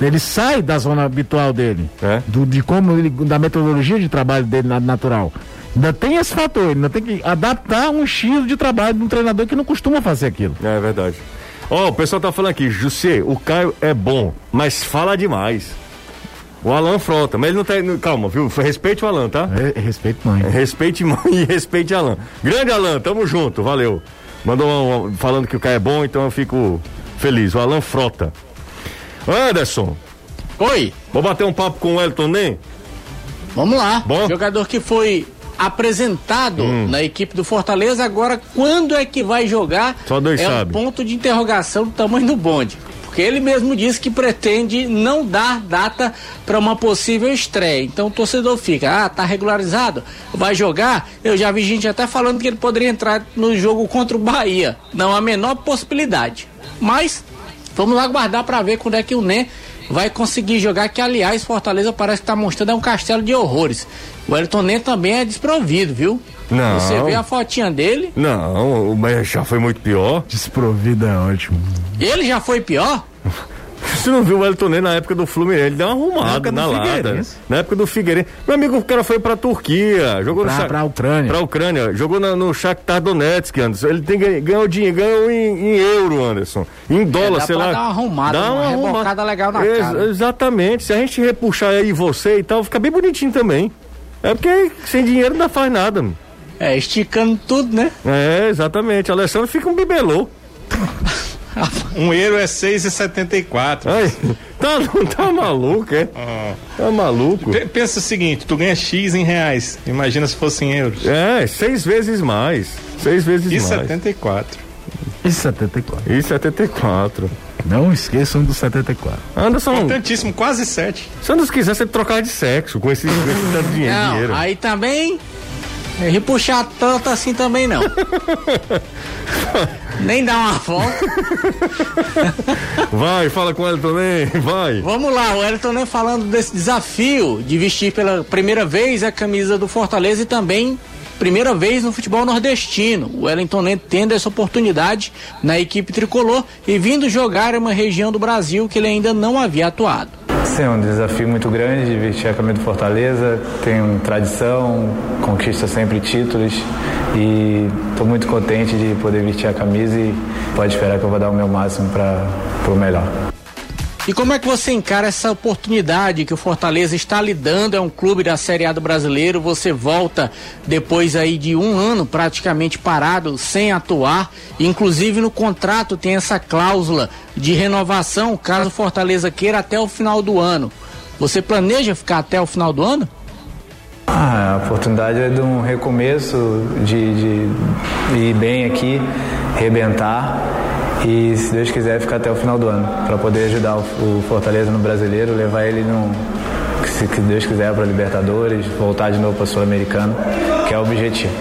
Ele sai da zona habitual dele, É. do, de como ele, da metodologia de trabalho dele na- natural. Ainda tem esse fator, ainda tem que adaptar um estilo de trabalho de um treinador que não costuma fazer aquilo. É verdade. Ó, o pessoal tá falando aqui, José, o Caio é bom, mas fala demais. O Alan Frota, mas ele não tá. Calma, viu? Respeite o Alan, tá? É, é respeito, mãe. Respeite mãe <laughs> e respeite Alan. Grande Alan, tamo junto, valeu. Mandou um, um- falando que o Caio é bom, então eu fico feliz. O Alan Frota. Anderson, Oi, vou bater um papo com o Elton Nem? vamos lá. Bom. Jogador que foi apresentado Hum. na equipe do Fortaleza, agora quando é que vai jogar? Só Deus é sabe. um ponto de interrogação do tamanho do bonde. Porque ele mesmo disse que pretende não dar data para uma possível estreia. Então o torcedor fica, ah, tá regularizado, vai jogar. Eu já vi gente até falando que ele poderia entrar no jogo contra o Bahia. Não há a menor possibilidade. Mas vamos aguardar para ver quando é que o Nen vai conseguir jogar. Que aliás, Fortaleza parece que tá mostrando é um castelo de horrores. O Elton Nen também é desprovido, viu? Não. Você vê a fotinha dele, Não, mas já foi muito pior. Desprovida é ótimo. ele já foi pior. <laughs> <laughs> Você não viu o Elton Nem na época do Fluminense? Ele deu uma Na arrumada do na lata. Na época do Figueirense. Meu amigo, o cara foi pra Turquia, jogou no Pra, Sha- pra Ucrânia. Pra Ucrânia, jogou na- no Shakhtar Donetsk, Anderson. Ele tem ganho, ganhou dinheiro, ganhou em, em euro, Anderson. Em dólar, dá sei lá. dar uma arrumada, uma rebocada legal na Ex- cara. Exatamente. Se a gente repuxar aí você e tal, fica bem bonitinho também. É porque sem dinheiro não faz nada. mano. É, esticando tudo, né? É, exatamente. Alessandro fica um bibelô. <laughs> Um euro é 6,74. Ai, tá, tá maluco, é? Tá maluco? P- Pensa o seguinte, tu ganha X em reais. Imagina se fosse em euros. É, seis vezes mais. Seis vezes E mais. 74. E 74. E 74. Não esqueçam do 74. Anderson, Importantíssimo, quase 7. se Anderson quisesse você trocar de sexo com esse, com esse tanto de dinheiro. Não, aí também. é, Repuxar tanto assim também não. <laughs> Nem dar uma volta. <laughs> Vai, fala com ele também, vai. Vamos lá, o Elton né, falando desse desafio de vestir pela primeira vez a camisa do Fortaleza e também primeira vez no futebol nordestino. O Wellington Nen tendo essa oportunidade na equipe tricolor e vindo jogar em uma região do Brasil que ele ainda não havia atuado. Sim, é um desafio muito grande vestir a camisa do Fortaleza. Tenho tradição, conquista sempre títulos e estou muito contente de poder vestir a camisa e pode esperar que eu vou dar o meu máximo para o melhor. E como é que você encara essa oportunidade que o Fortaleza está lhe dando? É um clube da Série A do Brasileiro. Você volta depois aí de um ano praticamente parado, sem atuar. Inclusive no contrato tem essa cláusula de renovação caso o Fortaleza queira até o final do ano. Você planeja ficar até o final do ano? Ah, a oportunidade é de um recomeço, de, de ir bem aqui, rebentar e, se Deus quiser, ficar até o final do ano para poder ajudar o, Fortaleza no Brasileiro, levar ele no, se Deus quiser para Libertadores, voltar de novo para Sul-Americano, que é o objetivo.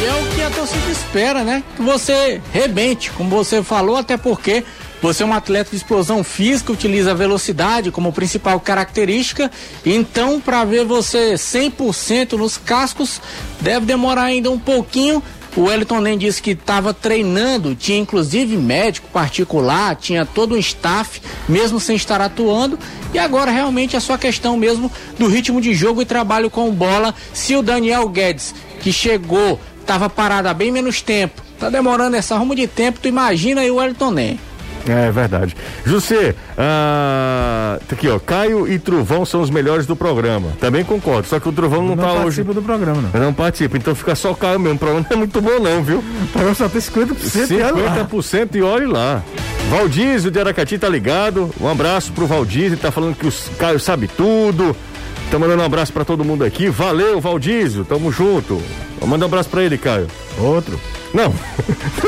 E é o que a torcida espera, né? Que você rebente, como você falou, até porque você é um atleta de explosão física, utiliza a velocidade como principal característica. Então, para ver você 100% nos cascos, deve demorar ainda um pouquinho. O Wellington nem disse que estava treinando, tinha inclusive médico particular, tinha todo um staff, mesmo sem estar atuando. E agora realmente é só questão mesmo do ritmo de jogo e trabalho com bola. Se o Daniel Guedes, que chegou, estava parado há bem menos tempo, tá demorando essa rumo de tempo, tu imagina aí o Wellington Nem. É verdade. José, ah, tá aqui ó, Caio e Truvão são os melhores do programa. Também concordo, só que o Truvão não, Não tá hoje. participa do programa, não. Não participa, então fica só o Caio mesmo. O programa não é muito bom não, viu? O programa só tem 50% e olha lá. 50% e olhe lá. Valdísio de Aracati tá ligado. Um abraço pro Valdísio, tá falando que o Caio sabe tudo. Tá mandando um abraço pra todo mundo aqui. Valeu, Valdísio, tamo junto. Manda um abraço pra ele, Caio. Outro. Não.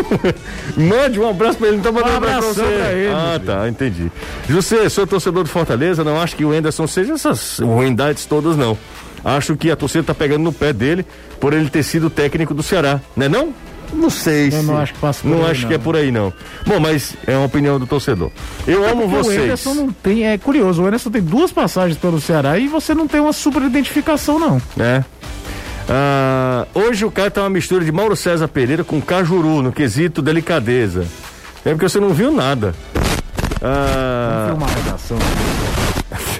<laughs> Mande um abraço pra ele, não tá mandando Um abraço pra pra ele, ah, tá, entendi. José, sou torcedor do Fortaleza, não acho que o Enderson seja essas ruindades todas, não. Acho que a torcida tá pegando no pé dele por ele ter sido técnico do Ceará, né não? Não sei Eu se. não acho que passa por Não aí, acho não. que é por aí, não. Bom, mas é uma opinião do torcedor. Eu amo Porque O vocês. Anderson não tem, é curioso, o Anderson tem duas passagens pelo Ceará e você não tem uma super identificação, não. né? Ah, hoje o cara tá uma mistura de Mauro César Pereira com Cajuru, no quesito delicadeza. É porque você não viu nada. Ah, Foi uma redação.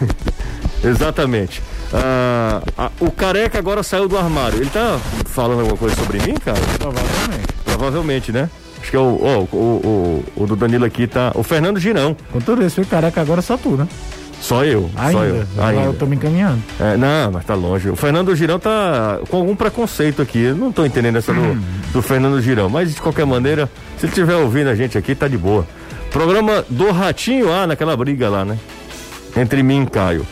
<laughs> exatamente. Ah, a- o careca agora saiu do armário. Ele tá falando alguma coisa sobre mim, cara? Provavelmente. Provavelmente, né? Acho que é o, o, o, o do Danilo aqui tá. O Fernando Girão. Com todo isso, o careca agora é só tu, né? Só eu. Ainda. Só eu. Ainda. eu tô me encaminhando. É, não, mas tá longe. O Fernando Girão tá com algum preconceito aqui. Eu não tô entendendo essa do, do Fernando Girão. Mas de qualquer maneira, se ele estiver ouvindo a gente aqui, tá de boa. Programa do Ratinho, ah, naquela briga lá, né? Entre mim e Caio.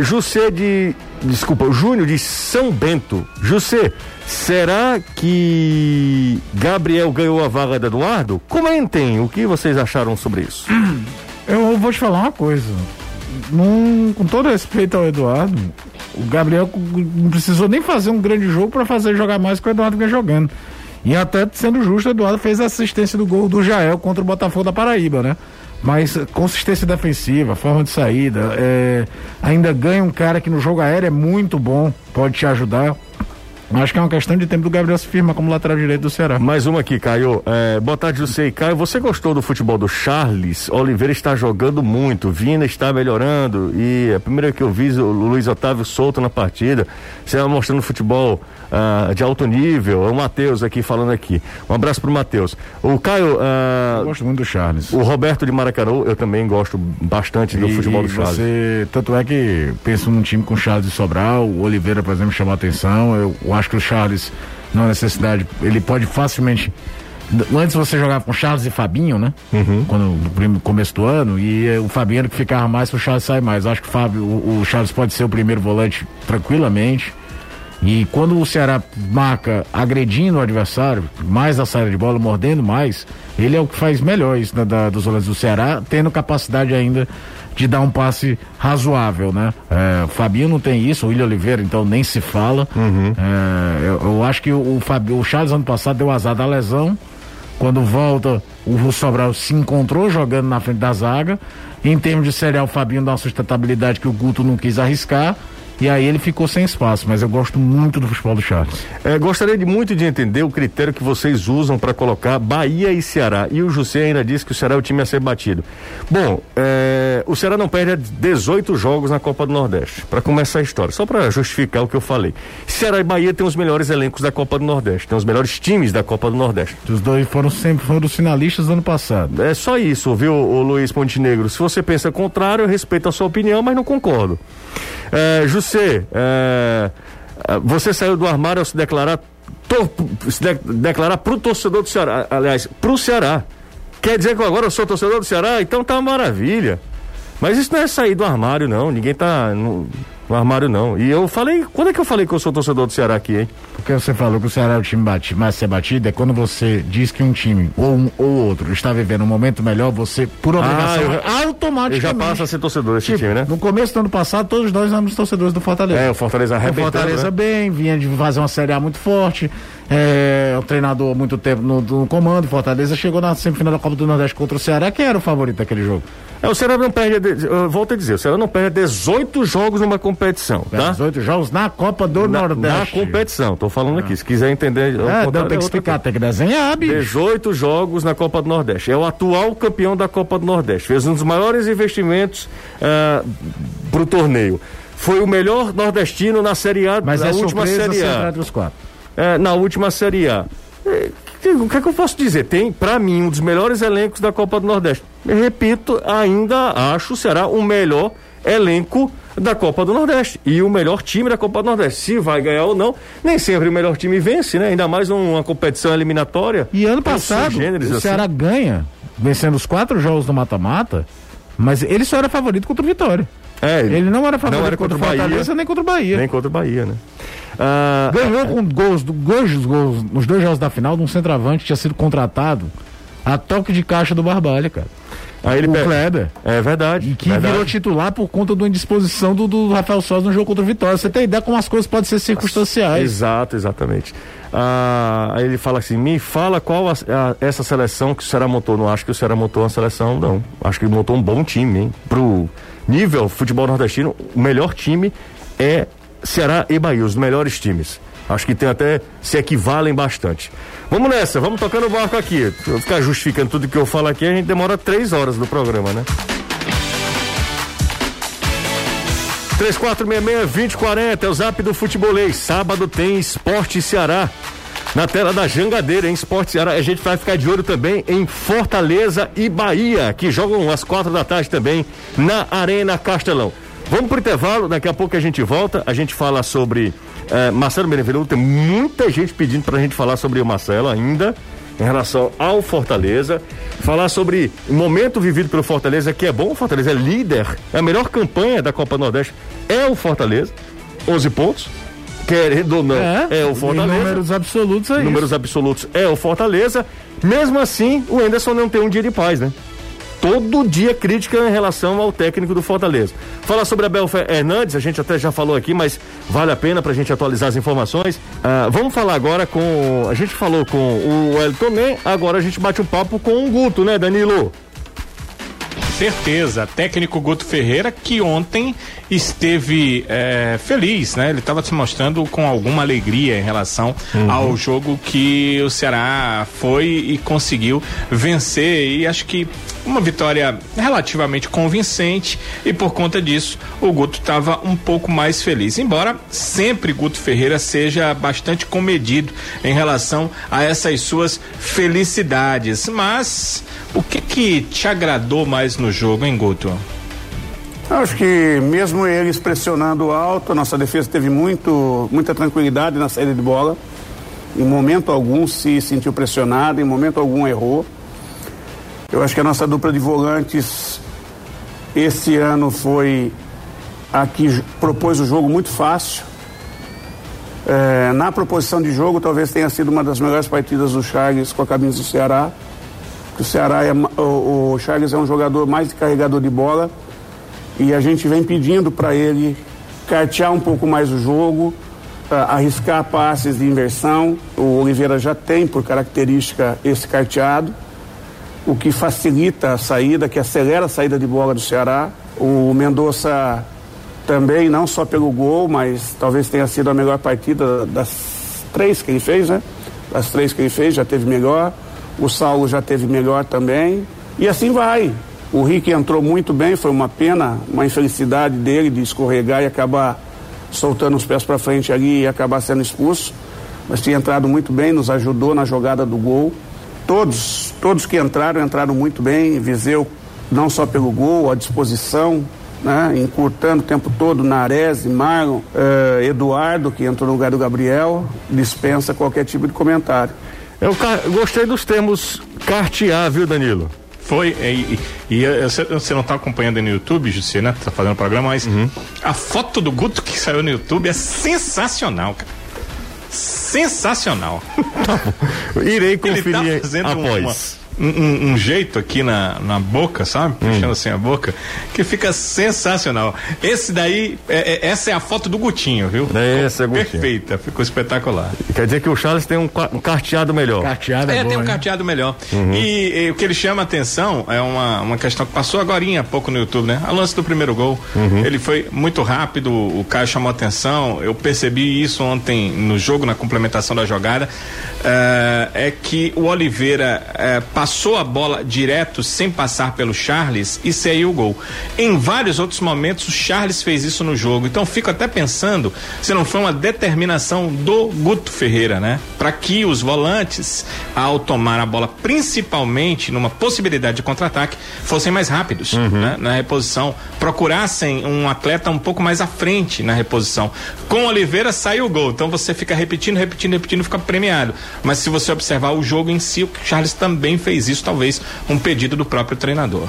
Jussê de. Desculpa, Júnior de São Bento. Jussê, será que Gabriel ganhou a vaga do Eduardo? Comentem o que vocês acharam sobre isso. Eu vou te falar uma coisa. Num- com todo respeito ao Eduardo, o Gabriel não precisou nem fazer um grande jogo para fazer jogar mais que o Eduardo vinha jogando. E até sendo justo, o Eduardo fez a assistência do gol do Jael contra o Botafogo da Paraíba, né? Mas consistência defensiva, forma de saída, é, ainda ganha um cara que no jogo aéreo é muito bom, pode te ajudar. Acho que é uma questão de tempo do Gabriel se firmar como lateral direito do Ceará. Mais uma aqui, Caio. É, boa tarde, José e Caio. Você gostou do futebol do Charles? Oliveira está jogando muito, Vina está melhorando e a primeira que eu vi o Luiz Otávio solto na partida, você estava mostrando futebol ah, de alto nível. É o Matheus aqui falando aqui. Um abraço pro Matheus. O Caio, ah, Eu gosto muito do Charles. o Roberto de Maracanã, eu também gosto bastante do E- futebol do Charles. Você, tanto é que penso num time com Charles e Sobral, o Oliveira, por exemplo, chamou a atenção. Eu, eu acho que o Charles, não há necessidade, ele pode facilmente. Antes você jogava com Charles e Fabinho, né? Uhum. Quando, no começo do ano, e o Fabinho era que ficava mais, o Charles sai mais. Acho que o, Fábio, o, o Charles pode ser o primeiro volante tranquilamente. E quando o Ceará marca agredindo o adversário, mais a saída de bola, mordendo mais, ele é o que faz melhor isso da, da- dos volantes do Ceará, tendo capacidade ainda de dar um passe razoável, né? É, o Fabinho não tem isso, o William Oliveira, então nem se fala. É, eu, eu acho que o, o, Fabi- o Charles ano passado deu azar da lesão. Quando volta, o Sobral se encontrou jogando na frente da zaga. Em termos de serial, o Fabinho dá uma sustentabilidade que o Guto não quis arriscar. E aí ele ficou sem espaço, mas eu gosto muito do futebol do Charles. É, gostaria de muito de entender o critério que vocês usam para colocar Bahia e Ceará. E o José ainda disse que o Ceará é o time a ser batido. Bom, é, o Ceará não perde há 18 jogos na Copa do Nordeste. Para começar a história, só para justificar o que eu falei. Ceará e Bahia têm os melhores elencos da Copa do Nordeste, têm os melhores times da Copa do Nordeste. Os dois foram sempre foram os finalistas do ano passado. É só isso, viu, o Luiz Montenegro? Se você pensa contrário, eu respeito a sua opinião, mas não concordo. É, José, é, é, você saiu do armário ao se declarar tor- se de- declarar pro torcedor do Ceará, aliás, pro Ceará. Quer dizer que agora eu sou torcedor do Ceará? Então tá uma maravilha. Mas isso não é sair do armário, não. Ninguém tá no, no armário, não. E eu falei, quando é que eu falei que eu sou torcedor do Ceará aqui, hein? Porque você falou que o Ceará é o time bati, mais ser batido, é quando você diz que um time ou um ou outro está vivendo um momento melhor, você, por obrigação, eu já- automaticamente. Eu já passo a ser torcedor desse Tipo, time, né? No começo do ano passado, todos nós éramos torcedores do Fortaleza. É, o Fortaleza O arrebentando, Fortaleza né? bem, vinha de fazer uma Série A muito forte. É, o treinador há muito tempo no, no comando. Fortaleza chegou na semifinal da Copa do Nordeste contra o Ceará. Quem era o favorito daquele jogo? É, o Ceará não perde, volto a dizer, o Ceará não perde 18 jogos numa competição, tá? 18 jogos na Copa do Na, na Nordeste. competição, tô falando aqui. Se quiser entender. É, não, tem é que explicar, tem que desenhar, bicho. 18 jogos na Copa do Nordeste. É o atual campeão da Copa do Nordeste. Fez um dos maiores investimentos ah, pro torneio. Foi o melhor nordestino na Série A, Mas na é última Série A. entre os quatro. É, na última Série A. É, o que é que eu posso dizer? Tem, pra mim, um dos melhores elencos da Copa do Nordeste. Eu repito, ainda acho o Ceará o melhor elenco da Copa do Nordeste e o melhor time da Copa do Nordeste. Se vai ganhar ou não, nem sempre o melhor time vence, né? Ainda mais numa competição eliminatória. E ano passado, subgêneros o assim. Ceará ganha, vencendo os quatro jogos do mata-mata, mas ele só era favorito contra o Vitória. É, Ele não era favorito não era contra o contra o Bahia. Fortaleza nem contra o Bahia. Nem contra o Bahia, né? Ah, Ganhou com gols, do- gols, nos dois jogos da final de um centroavante que tinha sido contratado a toque de caixa do Barbalha, cara. aí ele o pe- Kleber. É verdade. E que verdade. virou titular por conta uma indisposição do, do Rafael Sosa no jogo contra o Vitória. Você tem ideia como as coisas podem ser circunstanciais. Exato, exatamente. Ah, aí ele fala assim: me fala qual a- a- essa seleção que o Ceará montou. Não acho que o Ceará montou uma seleção, não. Acho que ele montou um bom time, hein? Pro nível futebol nordestino, o melhor time é Ceará e Bahia, os melhores times. Acho que tem até se equivalem bastante. Vamos nessa, vamos tocando o barco aqui. Eu ficar justificando tudo que eu falo aqui, a gente demora três horas do programa, né? 3466-2040 é o zap do futebolês. Sábado tem Esporte Ceará. Na tela da Jangadeira, em Esporte Ceará. A gente vai ficar de olho também em Fortaleza e Bahia, que jogam às quatro da tarde também na Arena Castelão. Vamos pro intervalo, daqui a pouco a gente volta. A gente fala sobre eh, Marcelo Benevenuto. Tem muita gente pedindo pra gente falar sobre o Marcelo ainda em relação ao Fortaleza, falar sobre o momento vivido pelo Fortaleza, que é bom, o Fortaleza é líder, é a melhor campanha da Copa Nordeste, é o Fortaleza, 11 pontos, querendo ou não, é, o Em Fortaleza. números absolutos é Números absolutos é o Fortaleza. Mesmo assim, o Enderson não tem um dia de paz, né? Todo dia crítica em relação ao técnico do Fortaleza. Falar sobre Abel Hernandes, a gente até já falou aqui, mas vale a pena pra gente atualizar as informações. Ah, vamos falar agora com. A gente falou com o Elton Man, agora a gente bate um papo com o Guto, né, Danilo? Certeza. Técnico Guto Ferreira, que ontem esteve eh, feliz, né? Ele estava se mostrando com alguma alegria em relação ao jogo que o Ceará foi e conseguiu vencer. E acho que uma vitória relativamente convincente. E por conta disso, o Guto estava um pouco mais feliz. Embora sempre Guto Ferreira seja bastante comedido em relação a essas suas felicidades. Mas o que que te agradou mais no jogo, hein, Guto? Acho que mesmo eles pressionando alto, a nossa defesa teve muito, muita tranquilidade na saída de bola. Em momento algum se sentiu pressionado, em momento algum errou. Eu acho que a nossa dupla de volantes esse ano foi a que propôs o jogo muito fácil. É, na proposição de jogo, talvez tenha sido uma das melhores partidas do Charles com a camisa do Ceará. O Ceará é, o, o Charles é um jogador mais carregador de bola e a gente vem pedindo para ele cartear um pouco mais o jogo, arriscar passes de inversão. O Oliveira já tem por característica esse carteado, o que facilita a saída, que acelera a saída de bola do Ceará. O Mendonça também, não só pelo gol, mas talvez tenha sido a melhor partida das três que ele fez, né? Das três que ele fez, já teve melhor. O Saulo já teve melhor também. E assim vai. O Rick entrou muito bem, foi uma pena, uma infelicidade dele de escorregar e acabar soltando os pés para frente ali e acabar sendo expulso. Mas tinha entrado muito bem, nos ajudou na jogada do gol. Todos, todos que entraram, entraram muito bem. Viseu, não só pelo gol, a disposição, né? encurtando o tempo todo, Nares, Marlon, eh, Eduardo, que entrou no lugar do Gabriel, dispensa qualquer tipo de comentário. Eu gostei dos termos cartear, viu, Danilo? Foi, e, e, e você não tá acompanhando aí no YouTube, Jussi, né? Tá fazendo o programa, mas a foto do Guto que saiu no YouTube é sensacional, cara. Sensacional. Irei Ele tá conferir fazendo após. uma- um, um- jeito aqui na, na boca, sabe? Puxando assim a boca, que fica sensacional. Esse daí, é- é- essa é a foto do Gutinho, viu? Essa é Ficou Gutinho. Perfeita, ficou espetacular. Quer dizer que o Charles tem um, um carteado melhor. Carteado é, É, bom, tem um hein? carteado melhor. E, e o que ele chama atenção é uma, uma questão que passou agora há pouco no YouTube, né? A lance do primeiro gol. Ele foi muito rápido, o Caio chamou atenção. Eu percebi isso ontem no jogo, na complementação da jogada. É, é que o Oliveira é, passou a bola direto, sem passar pelo Charles, e saiu o gol. Em vários outros momentos, o Charles fez isso no jogo. Então, fico até pensando se não foi uma determinação do Guto Ferreira, né? Para que os volantes, ao tomar a bola, principalmente numa possibilidade de contra-ataque, fossem mais rápidos né? na reposição, procurassem um atleta um pouco mais à frente na reposição. Com Oliveira saiu o gol, então você fica repetindo, repetindo, repetindo, fica premiado. Mas se você observar o jogo em si, o Charles também fez isso, talvez um pedido do próprio treinador.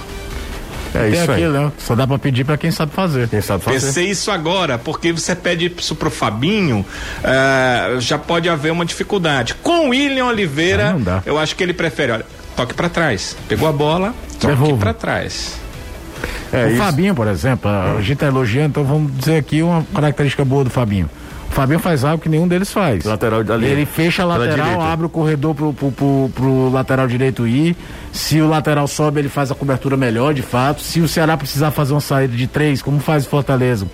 É Tem isso aí. aquilo, né? Só dá pra pedir pra quem sabe fazer. Quem sabe fazer. Pensei isso agora, porque você pede isso pro Fabinho, eh, já pode haver uma dificuldade. Com o William Oliveira, Ah, eu acho que ele prefere, olha, toque pra trás. Pegou a bola, toque pra trás. É o isso. Fabinho, por exemplo, a gente tá elogiando, então vamos dizer aqui uma característica boa do Fabinho. Fabinho faz algo que nenhum deles faz. Lateral ali. Ele fecha a lateral, abre o corredor pro, pro, pro- pro lateral direito ir. Se o lateral sobe, ele faz a cobertura melhor, de fato. Se o Ceará precisar fazer uma saída de três, como faz o Fortaleza,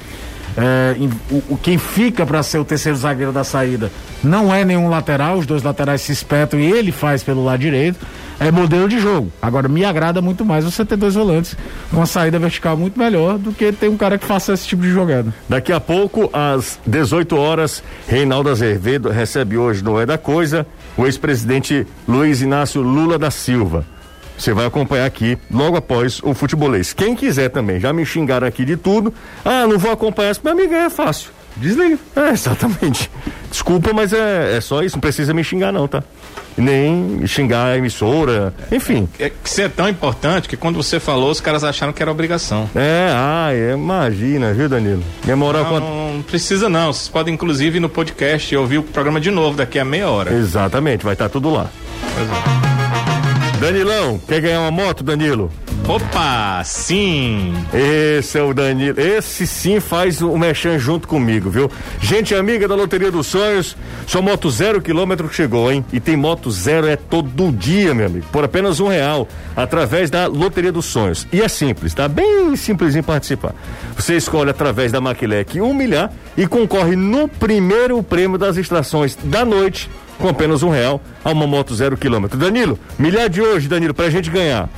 é, o, o- quem fica para ser o terceiro zagueiro da saída não é nenhum lateral, os dois laterais se espetam e ele faz pelo lado direito. É modelo de jogo. Agora, me agrada muito mais você ter dois volantes com uma saída vertical muito melhor do que ter um cara que faça esse tipo de jogada. Daqui a pouco, às 18 horas, Reinaldo Azevedo recebe hoje no É da Coisa o ex-presidente Luiz Inácio Lula da Silva. Você vai acompanhar aqui logo após o futebolês. Quem quiser também, já me xingaram aqui de tudo. Ah, não vou acompanhar, isso meu amigo é fácil. Desliga. É, exatamente. Desculpa, mas é, é só isso. Não precisa me xingar, não, tá? Nem xingar a emissora. Enfim. É que isso é tão importante que quando você falou, os caras acharam que era obrigação. É, ah, é, imagina, viu, Danilo? Minha moral Não, quanto. não precisa não. Vocês podem inclusive ir no podcast e ouvir o programa de novo daqui a meia hora. Exatamente, vai estar tudo lá. Danilão, quer ganhar uma moto, Danilo? Opa, sim. Esse é o Danilo. Esse sim faz o mechan junto comigo, viu? Gente amiga da Loteria dos Sonhos, sua moto zero quilômetro chegou, hein? E tem moto zero é todo dia, meu amigo, por apenas um real, através da Loteria dos Sonhos. E é simples, tá? Bem simplesinho participar. Você escolhe através da Maquilec um milhar e concorre no primeiro prêmio das extrações da noite com apenas um real a uma moto zero quilômetro. Danilo, milhar de hoje, Danilo, pra gente ganhar.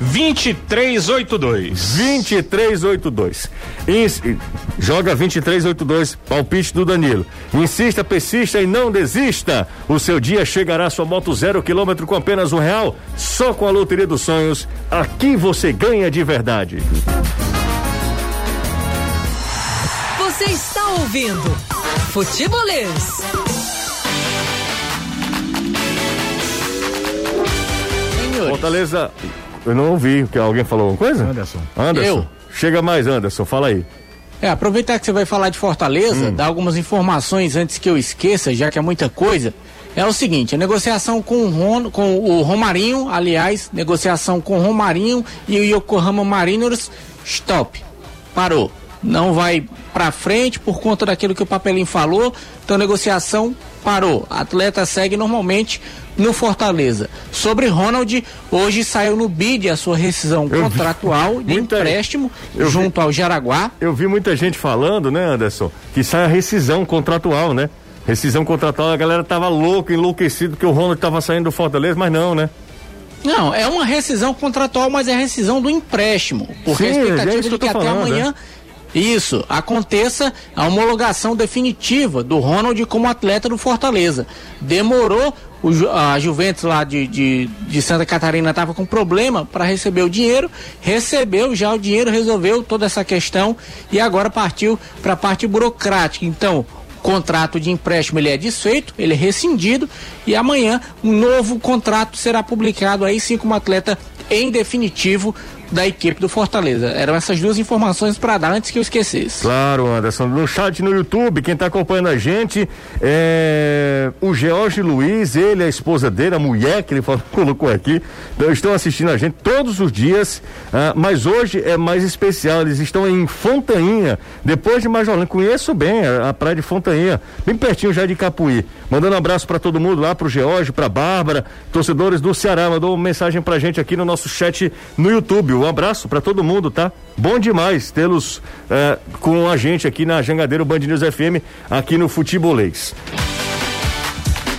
2382. 2382. Ins- Joga 2382, palpite do Danilo. Insista, persista e não desista. O seu dia chegará, sua moto zero quilômetro com apenas um real. Só com a Loteria dos Sonhos. Aqui você ganha de verdade. Você está ouvindo Futebolês. Senhores, Fortaleza, eu não ouvi. Que alguém falou alguma coisa? Anderson. Anderson. Eu. Chega mais, Anderson, fala aí. É, aproveitar que você vai falar de Fortaleza, dar algumas informações antes que eu esqueça, já que é muita coisa. É o seguinte, a negociação com o, Ron, com o Romarinho, aliás, negociação com o Romarinho e o Yokohama Mariners, stop. Parou. Não vai pra frente por conta daquilo que o Papelinho falou, então negociação parou. Atleta segue normalmente no Fortaleza. Sobre Ronald, hoje saiu no BID a sua rescisão vi. contratual de Muita- empréstimo eu vi. junto ao Jaraguá. Eu vi muita gente falando, né, Anderson, que sai a rescisão contratual, né? Rescisão contratual, a galera tava louca, enlouquecido que o Ronald tava saindo do Fortaleza, mas não, né? Não, é uma rescisão contratual, mas é rescisão do empréstimo. Porque Sim, a expectativa é de que eu que até falando, amanhã isso aconteça a homologação definitiva do Ronald como atleta do Fortaleza. Demorou, o a Juventus lá de, de, de Santa Catarina estava com problema para receber o dinheiro, recebeu já o dinheiro, resolveu toda essa questão e agora partiu para a parte burocrática. Então, o contrato de empréstimo ele é desfeito, ele é rescindido e amanhã um novo contrato será publicado aí sim como atleta em definitivo da equipe do Fortaleza. Eram essas duas informações para dar antes que eu esquecesse. Claro, Anderson. No chat no YouTube, quem está acompanhando a gente é o George Luiz, ele, a esposa dele, a mulher que ele <laughs> falou- colocou aqui, então, estão assistindo a gente todos os dias, ah, mas hoje é mais especial. Eles estão em Fontainha, depois de Majolândia. Conheço bem a, a praia de Fontainha, bem pertinho já de Capuí. Mandando um abraço para todo mundo lá, pro George, pra Bárbara, torcedores do Ceará, mandou uma mensagem pra gente aqui no nosso chat no YouTube. Um abraço para todo mundo, tá? Bom demais tê-los eh, com a gente aqui na Jangadeiro Band News FM, aqui no Futebolês.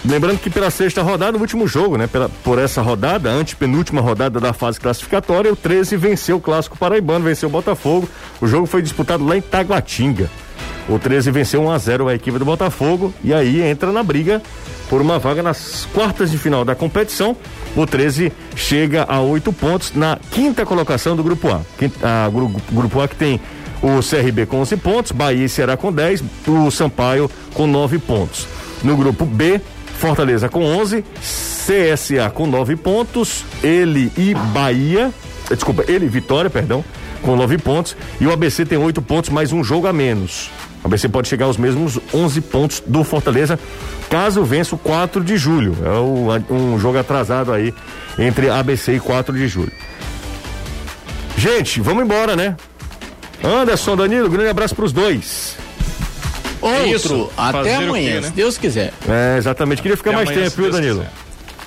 Lembrando que pela sexta rodada, o último jogo, né? Pela, por essa rodada, antepenúltima rodada da fase classificatória, o 13 venceu o clássico paraibano, venceu o Botafogo. O jogo foi disputado lá em Taguatinga. O 13 venceu 1 a 0 a equipe do Botafogo e aí entra na briga por uma vaga nas quartas de final da competição. O 13 chega a oito pontos na quinta colocação do grupo A. Quinta- a gru- grupo A que tem o CRB com 11 pontos, Bahia e Ceará com 10, o Sampaio com 9 pontos. No grupo B, Fortaleza com 11, CSA com 9 pontos, ele e Bahia desculpa, ele Vitória, perdão, com nove pontos e o ABC tem oito pontos, mais um jogo a menos. O ABC pode chegar aos mesmos 11 pontos do Fortaleza, caso vença o 4 de julho. É o, um jogo atrasado aí entre ABC e 4 de julho. Gente, vamos embora, né? Anderson, Danilo, grande abraço pros dois. Outro, isso. até amanhã, quê, né? se Deus quiser. É, exatamente. Queria ficar Até mais amanhã, tempo, viu, Danilo?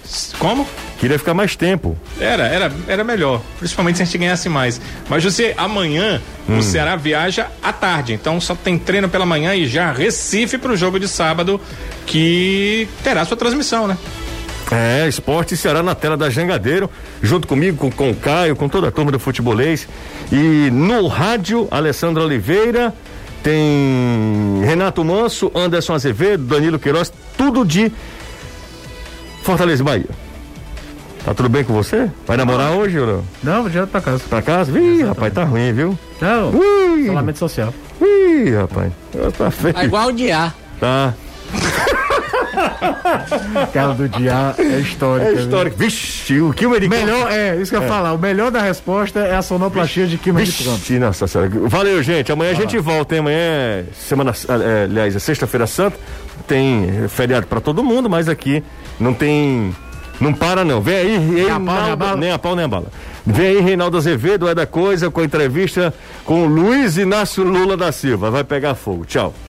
quiser. Como? Queria ficar mais tempo. Era, era, era melhor. Principalmente se a gente ganhasse mais. Mas você, amanhã, Hum. o Ceará viaja à tarde. Então só tem treino pela manhã e já Recife pro jogo de sábado, que terá sua transmissão, né? É, Esporte Ceará na tela da Jangadeiro, junto comigo, com, com o Caio, com toda a turma do futebolês. E no rádio, Alessandra Oliveira, tem Renato Manso, Anderson Azevedo, Danilo Queiroz, tudo de Fortaleza e Bahia. Tá tudo bem com você? Vai namorar hoje ou não? Não, direto pra casa. Pra casa? Ih, rapaz, tá ruim, viu? Não, Ui, isolamento social. ih, rapaz. Tá feio. É igual o dia. Tá. <laughs> Aquela do dia é histórica. É viu? histórico. Vixe, o o americano. Melhor, é, isso que eu ia falar. O melhor da resposta é a sonoplastia de Kim de. Vixe, nossa senhora. Valeu, gente. Amanhã a gente volta, hein? Amanhã é semana, é, aliás, é sexta-feira santa. Tem feriado pra todo mundo, mas aqui não tem. Não para, não. Vem aí, a pau, nem a Reinaldo, bala. nem a pau, nem a bala. Vem aí, Reinaldo Azevedo, é da coisa, com a entrevista com o Luiz Inácio Lula da Silva. Vai pegar fogo. Tchau.